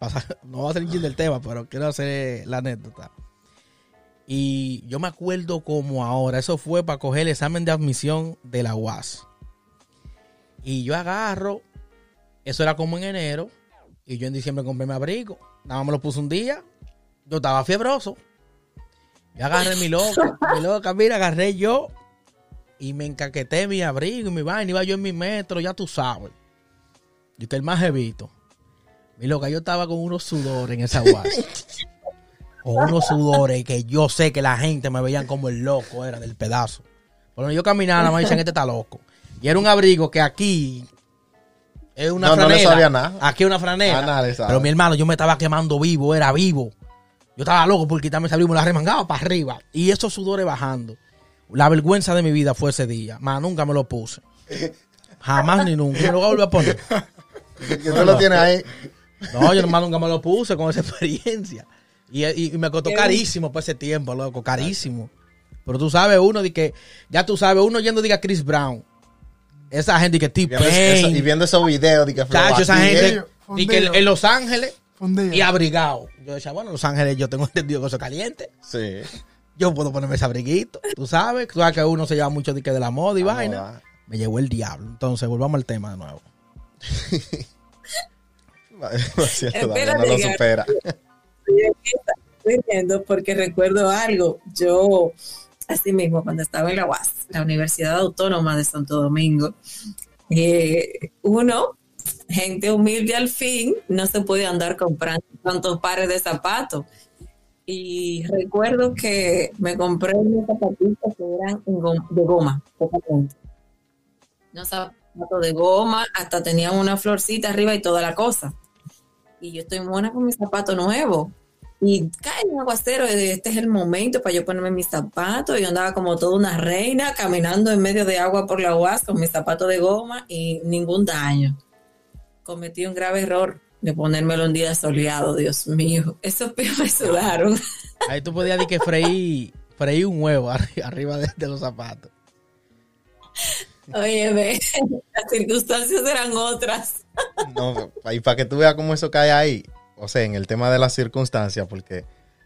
No voy a hacer un chiste del tema, pero quiero hacer la anécdota. Y yo me acuerdo como ahora, eso fue para coger el examen de admisión de la UAS. Y yo agarro, eso era como en enero, y yo en diciembre compré mi abrigo. Nada más me lo puse un día. Yo estaba fiebroso. Yo agarré mi loca, mi loca, mira, agarré yo y me encaqueté mi abrigo y mi vaina. Iba yo en mi metro, ya tú sabes. Yo que el más jevito. Mi loca, yo estaba con unos sudores en esa guasa. con unos sudores que yo sé que la gente me veían como el loco, era del pedazo. Pero yo caminaba, nada más dicen, este está loco. Y era un abrigo que aquí es una No, no franela. le sabía nada. Aquí es una franela. Ah, nada le sabe. Pero mi hermano, yo me estaba quemando vivo, era vivo. Yo estaba loco por quitarme ese abrigo, me la remangaba para arriba. Y esos sudores bajando. La vergüenza de mi vida fue ese día. Más nunca me lo puse. Jamás ni nunca. Me lo voy a volver a poner. Que tú lo tienes ahí. No, yo nomás nunca me lo puse con esa experiencia. Y, y- y me costó carísimo por ese tiempo, loco, carísimo. Pero tú sabes, uno de que, ya tú sabes, uno yendo diga Chris Brown. Esa gente que eso- y viendo esos videos de que Chacho, esa gente. Y que en, Los Ángeles y abrigado. Yo decía, bueno, Los Ángeles yo tengo entendido que eso es caliente. Sí. Yo puedo ponerme ese abriguito. Tú sabes, tú sabes que uno se lleva mucho de, que de la moda y La vaina. moda. Me llevó el diablo. Entonces, volvamos al tema de nuevo. No es cierto, no lo supera. Estoy riendo porque recuerdo algo. Yo, así mismo, cuando estaba en la UAS, la Universidad Autónoma de Santo Domingo, eh, uno, gente humilde al fin, no se puede andar comprando tantos pares de zapatos. Y recuerdo que me compré unos zapatitos que eran de goma. Unos zapatos de goma, hasta tenían una florcita arriba y toda la cosa. Y yo estoy mona con mi zapato nuevo. Y cae un aguacero este es el momento para yo ponerme mis zapatos. Yo andaba como toda una reina caminando en medio de agua por la UAS con mis zapatos de goma y ningún daño. Cometí un grave error de ponérmelo un día soleado, Dios mío. Esos pies me sudaron. Ahí tú podías decir que freí, freí un huevo arri- arriba de, de los zapatos. Oye, ve, las circunstancias eran otras. No, y para que tú veas cómo eso cae ahí, o sea, en el tema de las circunstancias, porque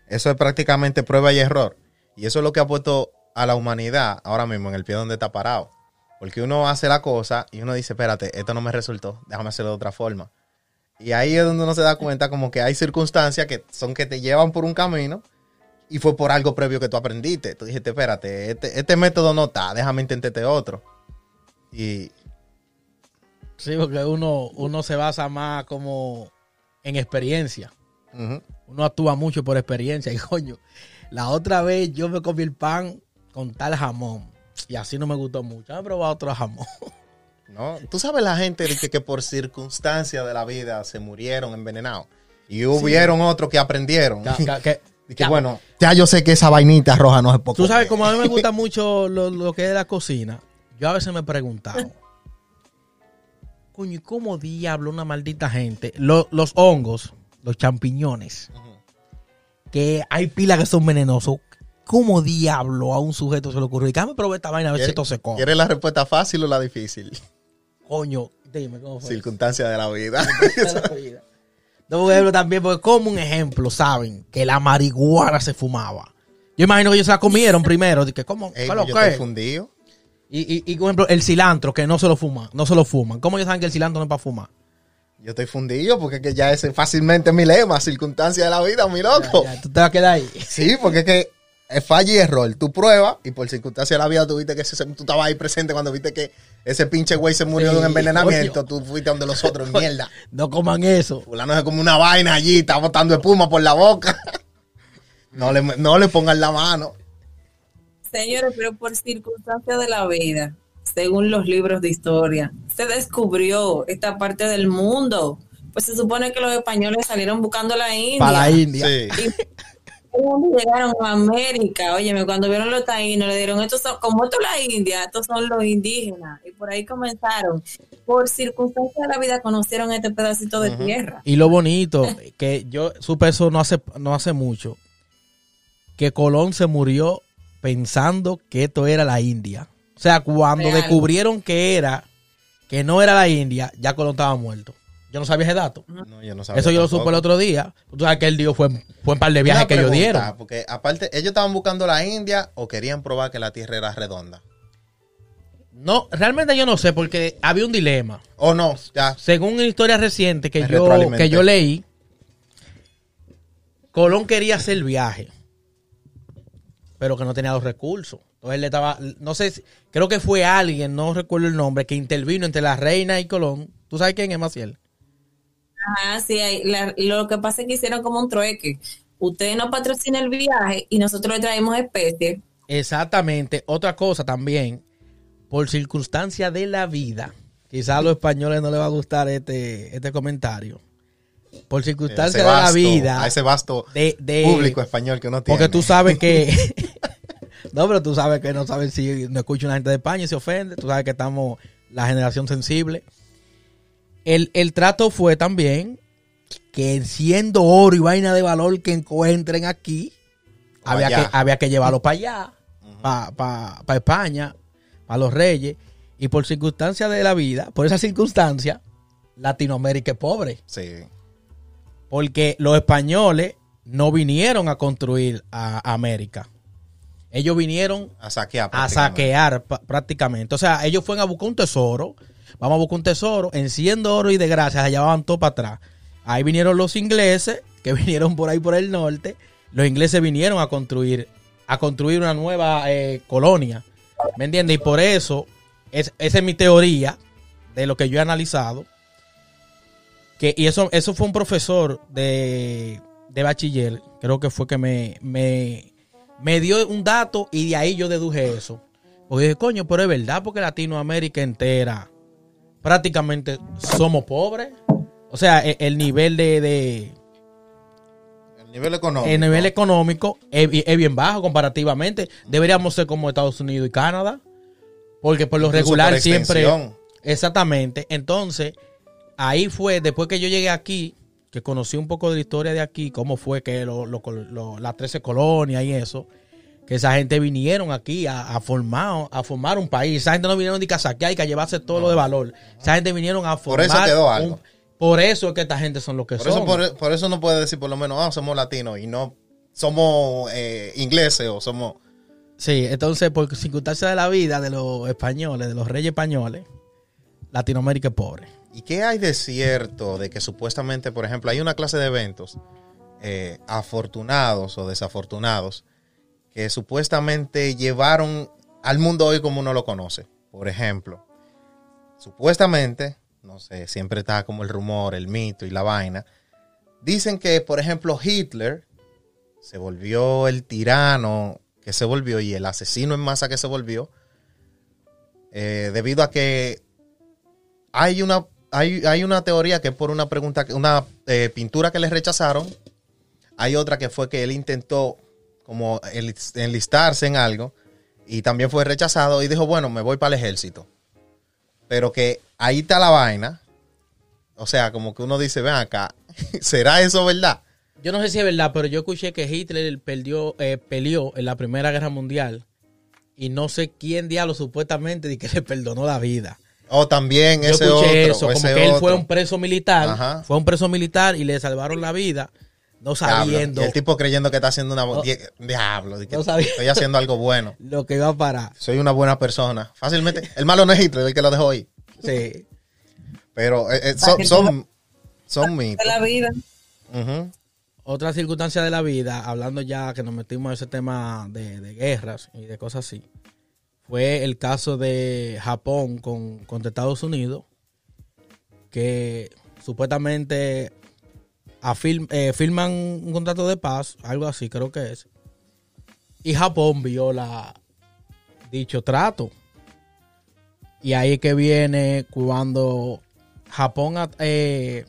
eso es prácticamente prueba y error. Y eso es lo que ha puesto a la humanidad ahora mismo en el pie donde está parado. Porque uno hace la cosa y uno dice, espérate, esto no me resultó, déjame hacerlo de otra forma. Y ahí es donde uno se da cuenta como que hay circunstancias que son que te llevan por un camino y fue por algo previo que tú aprendiste. Tú dijiste, espérate, este, este método no está, déjame intentarte otro. Y Sí, porque uno, uno se basa más como en experiencia. Uno actúa mucho por experiencia. Y coño, la otra vez yo me comí el pan con tal jamón. Y así no me gustó mucho. Me he probado otro jamón. ¿no? Tú sabes la gente que, que por circunstancias de la vida se murieron envenenados. Y hubieron otros que aprendieron. Que- que- que- Y que bueno, ya yo sé que esa vainita roja no es poco. Tú sabes, como a mí me gusta mucho lo, lo que es la cocina, yo a veces me he preguntado, coño, ¿y cómo diablo una maldita gente, lo- los hongos, los champiñones, que hay pilas que son venenosos, ¿cómo diablo a un sujeto se le ocurrió? Y que me probé esta vaina a ver si esto se come. ¿Quieres la respuesta fácil o la difícil? Coño, dime, ¿cómo fue? Circunstancias de la vida. No, por ejemplo, también, porque como un ejemplo, saben que la marihuana se fumaba. Yo imagino que ellos se la comieron primero. Dije, ¿cómo? Ey, ¿Qué lo yo que estoy es? fundido. Y, y, y, por ejemplo, el cilantro, que no se lo fuman, no se lo fuman. ¿Cómo ellos saben que el cilantro no es para fumar? Yo estoy fundido porque es que ya ese fácilmente mi lema, circunstancias de la vida, mi loco. Ya, ya, tú te vas a quedar ahí. Sí, porque es que es falla y error. Tú pruebas y por circunstancias de la vida tú viste que ese- tú estabas ahí presente cuando viste que ese pinche güey se murió Sí, de un envenenamiento. coño. Tú fuiste donde los otros, mierda. No coman eso. Fulano es como una vaina allí, está botando espuma por la boca. No le, no le pongan la mano. Señores, pero por circunstancias de la vida, según los libros de historia, se descubrió esta parte del mundo. Pues se supone que los españoles salieron buscando la India. Para la India. Sí. Cuando llegaron a América, óyeme, cuando vieron los taínos, le dieron, estos son, como esto es la India, estos son los indígenas. Y por ahí comenzaron. Por circunstancias de la vida conocieron este pedacito de tierra. Y lo bonito, que yo supe eso no hace, no hace mucho, que Colón se murió pensando que esto era la India. O sea, cuando Real. descubrieron que era, que no era la India, ya Colón estaba muerto. Yo no sabía ese dato. No, yo no sabía Eso yo lo supe el otro día. Tú sabes que él dijo fue, fue un par de viajes Una que ellos dieron. Porque aparte, ellos estaban buscando la India o querían probar que la Tierra era redonda. No, realmente yo no sé, porque había un dilema. O no, ya. Según una historia reciente que Me yo, que yo leí, Colón quería hacer el viaje, pero que no tenía los recursos. Entonces él le estaba, no sé, si- creo que fue alguien, no recuerdo el nombre, que intervino entre la reina y Colón. ¿Tú sabes quién es Maciel? Ah, sí, hay- la- lo que pasa es que hicieron como un trueque. Usted no patrocina el viaje y nosotros le traemos especies. Exactamente. Otra cosa también, por circunstancia de la vida, quizás a los españoles no les va a gustar este, este comentario. Por circunstancia Ese de la vida. A ese vasto de, de- público español que uno tiene. Porque tú sabes que. no, pero tú sabes que no sabes si no escucha una gente de España y se ofende. Tú sabes que estamos la generación sensible. El, el trato fue también que siendo oro y vaina de valor que encuentren aquí, O había allá. que, había que llevarlo para allá. Ujú. para España, para los reyes, y por circunstancias de la vida, por esa circunstancia, Latinoamérica es pobre. Sí. Porque los españoles no vinieron a construir a América. Ellos vinieron A saquear. a prácticamente. saquear pa- prácticamente. O sea, ellos fueron a buscar un tesoro. Vamos a buscar un tesoro. En 100 de oro y de gracia se llevaban todo para atrás. Ahí vinieron los ingleses, que vinieron por ahí por el norte. Los ingleses vinieron a construir, a construir una nueva eh, colonia. ¿Me entiendes? Y por eso, es, esa es mi teoría de lo que yo he analizado. Que, y eso, eso fue un profesor de, de bachiller, creo que fue que me, me, me dio un dato y de ahí yo deduje eso. Porque dije, coño, pero es verdad, porque Latinoamérica entera prácticamente somos pobres. O sea, e- el nivel de, de- El nivel económico. el nivel económico es, bi- es bien bajo comparativamente. Deberíamos ser como Estados Unidos y Canadá. Porque por lo Incluso regular por siempre. Exactamente. Entonces, ahí fue, después que yo llegué aquí, que conocí un poco de la historia de aquí, cómo fue que lo- lo- lo- las 13 colonias y eso, que esa gente vinieron aquí a, a formar a formar un país. Esa gente no vinieron ni que a saquear y que a llevarse todo lo de valor. Esa gente vinieron a Por formar. eso quedó algo. un- por eso es que esta gente son lo que Por son. eso, por, por eso no puede decir por lo menos, ah, somos latinos y no somos eh, ingleses o somos... Sí, entonces, por circunstancias de la vida de los españoles, de los reyes españoles, Latinoamérica es pobre. ¿Y qué hay de cierto de que supuestamente, por ejemplo, hay una clase de eventos eh, afortunados o desafortunados que supuestamente llevaron al mundo hoy como uno lo conoce? Por ejemplo, supuestamente, no sé, siempre está como el rumor, el mito y la vaina. Dicen que, por ejemplo, Hitler se volvió el tirano que se volvió y el asesino en masa que se volvió eh, debido a que hay una, hay, hay una teoría que es por una pregunta, una eh, pintura que le rechazaron. Hay otra que fue que él intentó como enlis- enlistarse en algo y también fue rechazado y dijo, bueno, me voy para el ejército. Pero que ahí está la vaina. O sea, como que uno dice, ven acá, ¿será eso verdad? Yo no sé si es verdad, pero yo escuché que Hitler perdió, eh, peleó en la Primera Guerra Mundial y no sé quién diablo supuestamente de que le perdonó la vida. O también Yo ese escuché otro. eso, como ese que él fue un preso militar, Ajá. fue un preso militar y le salvaron la vida, no Diablo. sabiendo Y el tipo creyendo que está haciendo una... No. Diablo, de que No sabía. estoy haciendo algo bueno. lo que iba a parar. Soy una buena persona. Fácilmente. El malo no es Hitler, el que lo dejó ahí. Sí. Pero eh, eh, son, son, son mitos. de la vida. Otra circunstancia de la vida, hablando ya que nos metimos en ese tema de, de guerras y de cosas así, fue el caso de Japón con, contra Estados Unidos, que supuestamente afirm- eh, firman un contrato de paz, algo así creo que es, y Japón viola dicho trato. Y ahí que viene cuando Japón eh,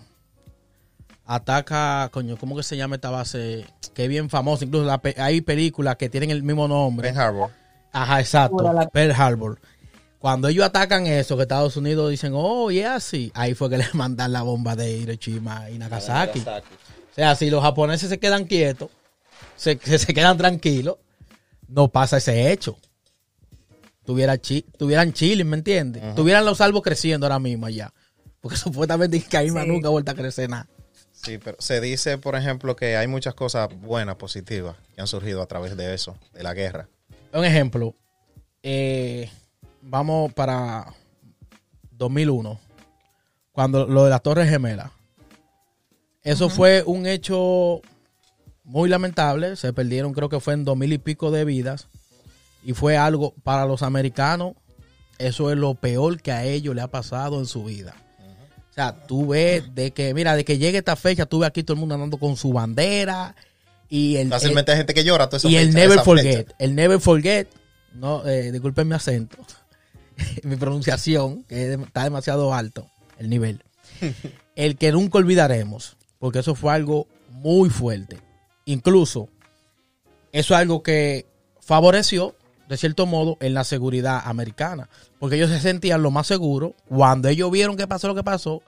ataca, coño, ¿cómo que se llama esta base? Que es bien famosa, incluso la hay películas que tienen el mismo nombre. Harbor. Ajá, exacto. La- Pearl Harbor. Cuando ellos atacan eso, que Estados Unidos dicen, oh, y es así, ahí fue que le mandan la bomba de Hiroshima y Nagasaki. O sea, si los japoneses se quedan quietos, se, se, se quedan tranquilos, no pasa ese hecho. Tuviera chi- tuvieran Chile, ¿me entiendes? Tuvieran los salvos creciendo ahora mismo allá. Porque supuestamente que ahí Sí. nunca ha vuelto a crecer nada. Sí, pero se dice, por ejemplo, que hay muchas cosas buenas, positivas, que han surgido a través de eso, de la guerra. Un ejemplo, eh, vamos para 2001, cuando lo de las Torres Gemelas. Eso fue un hecho muy lamentable. Se perdieron, creo que fue en dos mil y pico de vidas. Y fue algo para los americanos. Eso es lo peor que a ellos le ha pasado en su vida. O sea, tú ves de que, mira, de que llegue esta fecha, tú ves aquí todo el mundo andando con su bandera. Y el, Fácilmente hay gente que llora. y el fecha, never forget. fecha. El never forget. No, eh, disculpen mi acento. mi pronunciación, que es- está demasiado alto el nivel. el que nunca olvidaremos. Porque eso fue algo muy fuerte. Incluso, eso es algo que favoreció, de cierto modo, en la seguridad americana. Porque ellos se sentían lo más seguros. Cuando ellos vieron que pasó lo que pasó,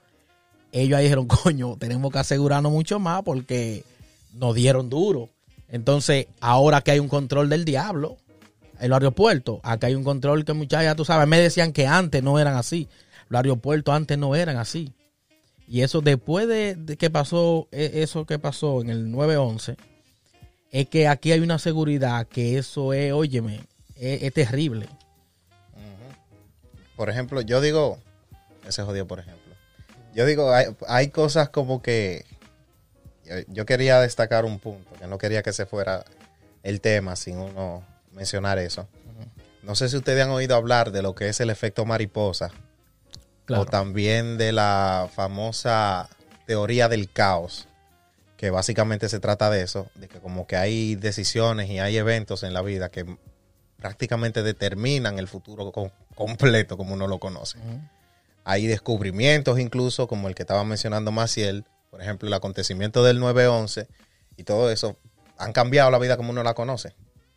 ellos ahí dijeron, coño, tenemos que asegurarnos mucho más porque nos dieron duro. Entonces, ahora que hay un control del diablo, en los aeropuertos. Acá hay un control que muchas ya tú sabes, me decían que antes no eran así. Los aeropuertos antes no eran así. Y eso después de, de que pasó, e- eso que pasó en el 911, es que aquí hay una seguridad que eso es, óyeme, es, es terrible. Por ejemplo, yo digo, ese jodido, por ejemplo. Yo digo, hay, hay cosas como que yo, yo quería destacar un punto, que no quería que se fuera el tema sin uno mencionar eso. No sé si ustedes han oído hablar de lo que es el efecto mariposa Claro. o también de la famosa teoría del caos, que básicamente se trata de eso, de que como que hay decisiones y hay eventos en la vida que prácticamente determinan el futuro com- completo como uno lo conoce. Hay descubrimientos incluso, como el que estaba mencionando Maciel, por ejemplo, el acontecimiento del 9-11 y todo eso, han cambiado la vida como uno la conoce.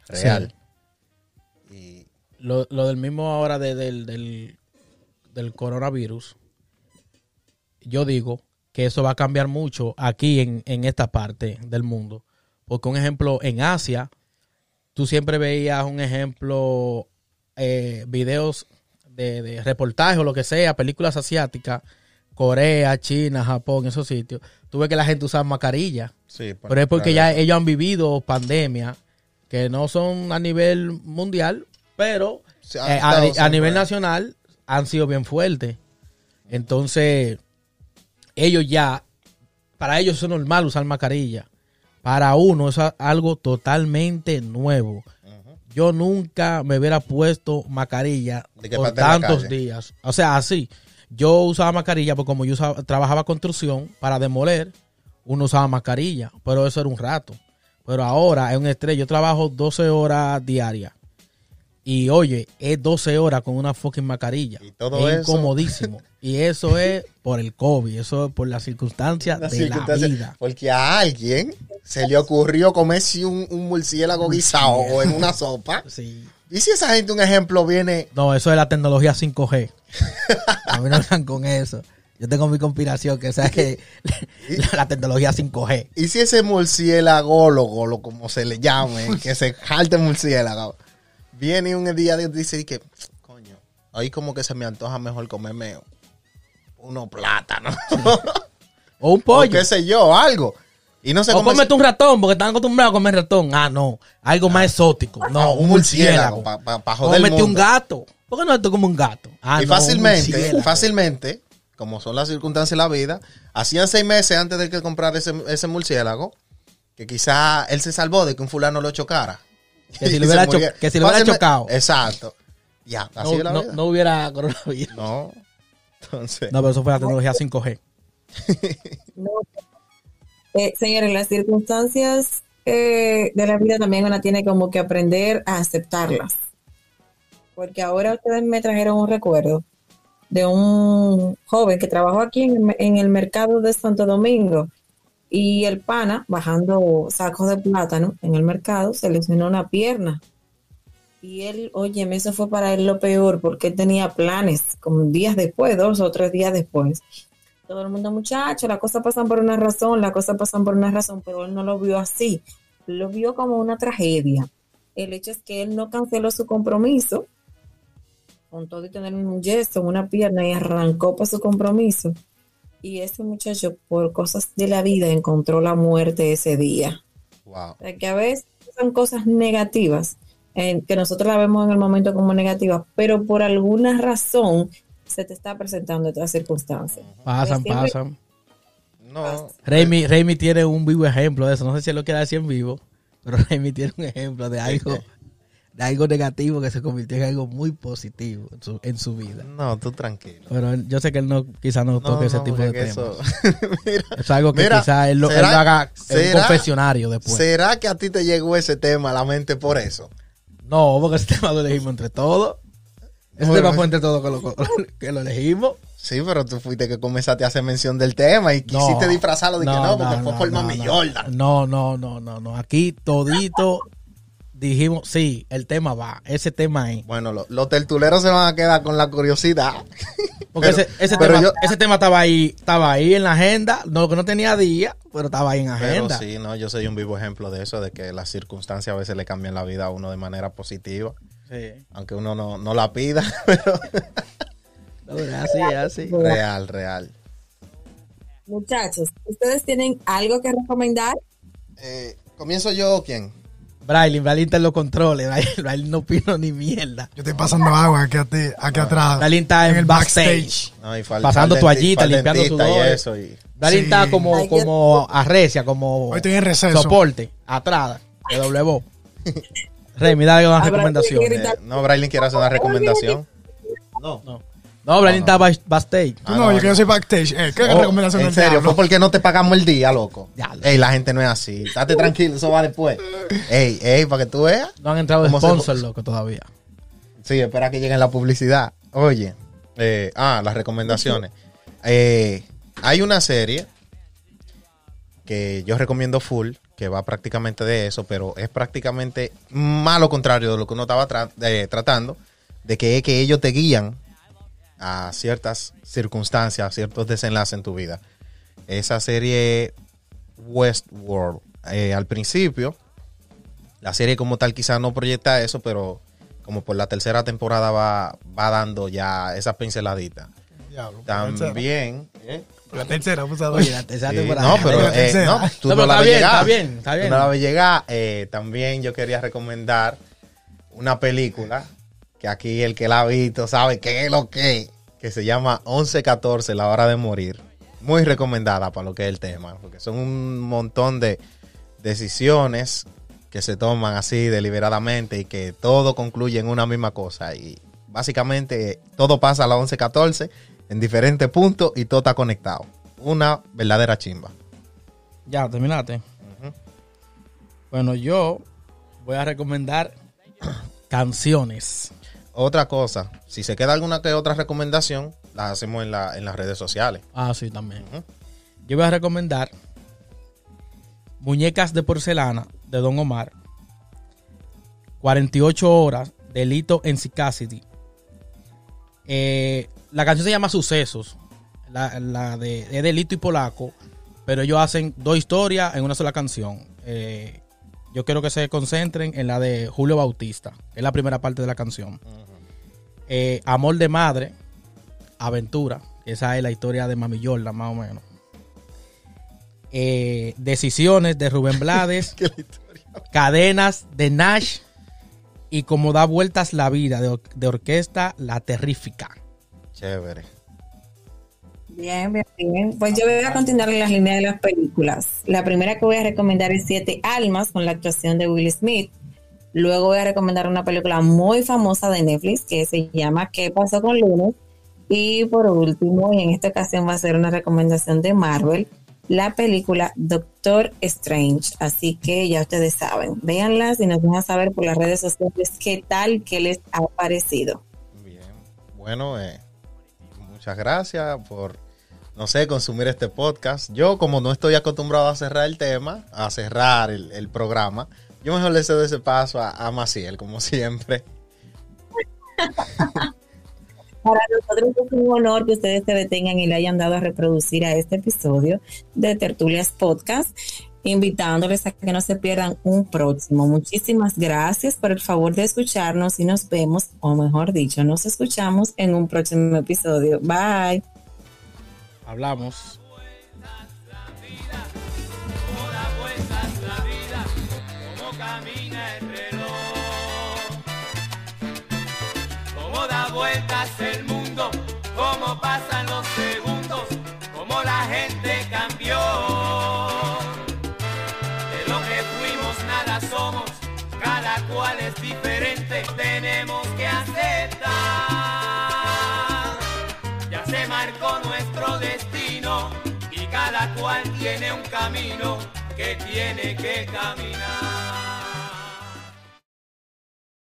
Real. Y Lo, lo del mismo ahora de- del, del, del coronavirus, yo digo que eso va a cambiar mucho aquí en, en esta parte del mundo. Porque un ejemplo, en Asia, tú siempre veías un ejemplo, eh, videos de, de reportajes o lo que sea, películas asiáticas, Corea, China, Japón, esos sitios. Tú ves que la gente usa mascarilla. sí, Pero es porque ya ellos han vivido pandemias que no son a nivel mundial, pero eh, a, nivel nacional han sido bien fuertes. Entonces, ellos ya, para ellos es normal usar mascarilla. Para uno es algo totalmente nuevo. Yo nunca me hubiera puesto mascarilla por tantos días. O sea, así. Yo usaba mascarilla porque como yo usaba- trabajaba construcción para demoler, uno usaba mascarilla, pero eso era un rato. Pero ahora es un estrés. Yo trabajo 12 horas diarias. Y oye, es 12 horas con una fucking mascarilla. Y todo es eso- incomodísimo. y eso es por el COVID, eso es por las circunstancias Una de circunstancia- la vida. Porque a alguien se le ocurrió comerse un, un murciélago guisado o en una sopa. Sí. Y si esa gente, un ejemplo, viene. No, eso es la tecnología 5G. A mí no dan con eso. Yo tengo mi conspiración que sea que la, la tecnología 5G. Y si ese murciélagólogo, lo como se le llame, que se jalte murciélago, viene un día y dice que, coño, ahí como que se me antoja mejor comerme unos plátanos. O un o pollo. qué sé yo, algo. Y no se O cómete un ratón, porque están acostumbrados a comer ratón. Ah, no. Algo más exótico. No, Ah, un murciélago. para joder el Cómete un gato. ¿Por qué no esto como un gato? Ah, y no, fácilmente, fácilmente, como son las circunstancias de la vida, hacían seis meses antes de que comprara ese, ese murciélago, que quizá él se salvó de que un fulano lo chocara. Que si lo hubiera se murió. cho- que si lo hubiera Fácilmente- chocado. Exacto. Ya, así No, es la no- vida. no hubiera coronavirus. No. Entonces, No, pero eso fue la tecnología 5G. No. Eh, señores, las circunstancias eh, de la vida también uno tiene como que aprender a aceptarlas. Porque ahora ustedes me trajeron un recuerdo de un joven que trabajó aquí en, en el mercado de Santo Domingo y el pana, bajando sacos de plátano en el mercado, se lesionó una pierna. Y él, oye, eso fue para él lo peor porque él tenía planes como días después, dos o tres días después todo el mundo, muchacho, las cosas pasan por una razón, las cosas pasan por una razón, pero él no lo vio así, lo vio como una tragedia. El hecho es que él no canceló su compromiso, con todo y tener un yeso en una pierna y arrancó para su compromiso. Y ese muchacho, por cosas de la vida, encontró la muerte ese día. wow. O sea, que a veces son cosas negativas, eh, que nosotros la vemos en el momento como negativas, pero por alguna razón se te está presentando otras circunstancias. Pasan, Siempre- pasan. No. Raimi, Raimi tiene un vivo ejemplo de eso. No sé si él lo quiere decir en vivo, pero Raimi tiene un ejemplo de algo, de algo negativo que se convirtió en algo muy positivo en su, en su vida. No, tú tranquilo. Pero él- yo sé que él no, quizá no No, toque ese no, tipo de temas. eso- Mira, Es algo que Mira, quizá él lo, él ¿será- lo haga en un confesionario después. ¿Será que a ti te llegó ese tema a la mente por eso? No, porque ese tema lo elegimos entre todos. Ese Bueno, entre todos que lo, que lo elegimos. Sí, pero tú fuiste que comenzaste a hacer mención del tema y quisiste disfrazarlo de que no, porque fue por Mami no. Jordan. No, no, no, no, no. Aquí todito dijimos, sí, el tema va, ese tema es. Bueno, lo- los tertuleros se van a quedar con la curiosidad. Porque Pero- ese, ese pero tema, yo- ese tema estaba ahí, estaba ahí en la agenda, no que no tenía día, pero estaba ahí en Pero agenda. sí, no, yo soy un vivo ejemplo de eso, de que las circunstancias a veces le cambian la vida a uno de manera positiva. Sí. Aunque uno no, no la pida, pero No, es así, es así. real, real. Muchachos, ¿ustedes tienen algo que recomendar? Eh, ¿Comienzo yo o quién? Braille, Braille está en los controles. Braille, Braille no opino ni mierda. Yo estoy pasando agua aquí, a ti- aquí atrás. Braille está en, backstage. No, y fal- Pasando fal denti- toallita, fal limpiando dentista y eso, y- Braille Sí. está como, como arrecia, como Hoy estoy en soporte, atrás, de doble voz. Remy, dale una Habrá recomendación. eh, no, Braylon quiere hacer una recomendación. No. No, no Braille está ba- backstage. Tú Ah, no, no, yo que yo soy backstage. Eh, ¿Qué Oh, recomendación En serio, fue porque no te pagamos el día, loco. Diablo. Ey, la gente no es así. Date tranquilo, eso va después. Ey, ey, para que tú veas. No han entrado de ¿Cómo se- sponsor, loco, todavía. Sí, espera que llegue la publicidad. Oye, eh, ah, las recomendaciones. Eh, hay una serie que yo recomiendo full, que va prácticamente de eso, pero es prácticamente más lo contrario de lo que uno estaba tra- eh, tratando, de que es que ellos te guían a ciertas circunstancias, a ciertos desenlaces en tu vida. Esa serie Westworld, eh, al principio, la serie como tal quizás no proyecta eso, pero como por la tercera temporada va, va dando ya esas pinceladitas. Diablo. También... ¿eh? La tercera, pues, la tercera Sí, temporada. no, pero La eh, no, tú No, no, pero la está ves bien, llegar. está bien, está Tú bien. no la ves llegar. Eh, también yo quería recomendar una película que aquí el que la ha visto sabe qué es lo que es, que se llama 11-14, La Hora de Morir. Muy recomendada para lo que es el tema, porque son un montón de decisiones que se toman así deliberadamente y que todo concluye en una misma cosa. Y básicamente todo pasa a las 11-14 en diferentes puntos y todo está conectado. Una verdadera chimba. Ya, terminaste. Bueno, yo voy a recomendar canciones. Otra cosa, si se queda alguna que otra recomendación, las hacemos en, la- en las redes sociales. Ah, sí, también. Yo voy a recomendar Muñecas de porcelana de Don Omar. 48 horas, delito en Cicacity. Eh, la canción se llama Sucesos. La, la de, es delito y polaco. Pero ellos hacen dos historias en una sola canción. Eh, yo quiero que se concentren en la de Julio Bautista, que es la primera parte de la canción. Eh, Amor de Madre, Aventura, esa es la historia de Mami Jordan, más o menos. Eh, Decisiones de Rubén Blades, Cadenas de Nash y Como da vueltas la vida de, or- de orquesta La Terrífica. Chévere. Bien, bien, bien. Pues yo voy a continuar en las líneas de las películas. La primera que voy a recomendar es Siete Almas con la actuación de Will Smith. Luego voy a recomendar una película muy famosa de Netflix que se llama ¿Qué pasó con Lunes? Y por último, y en esta ocasión va a ser una recomendación de Marvel, la película Doctor Strange. Así que ya ustedes saben, véanlas y nos van a saber por las redes sociales qué tal, qué les ha parecido. Bien. Bueno, eh, muchas gracias por, no sé, consumir este podcast. Yo, como no estoy acostumbrado a cerrar el tema, a cerrar el, programa, yo mejor le cedo ese paso a, a Maciel, como siempre. Para nosotros es un honor que ustedes se detengan y le hayan dado a reproducir a este episodio de Tertulias Podcast, invitándoles a que no se pierdan un próximo. Muchísimas gracias por el favor de escucharnos y nos vemos, o mejor dicho, nos escuchamos en un próximo episodio. Bye. Hablamos. Un camino que tiene que caminar.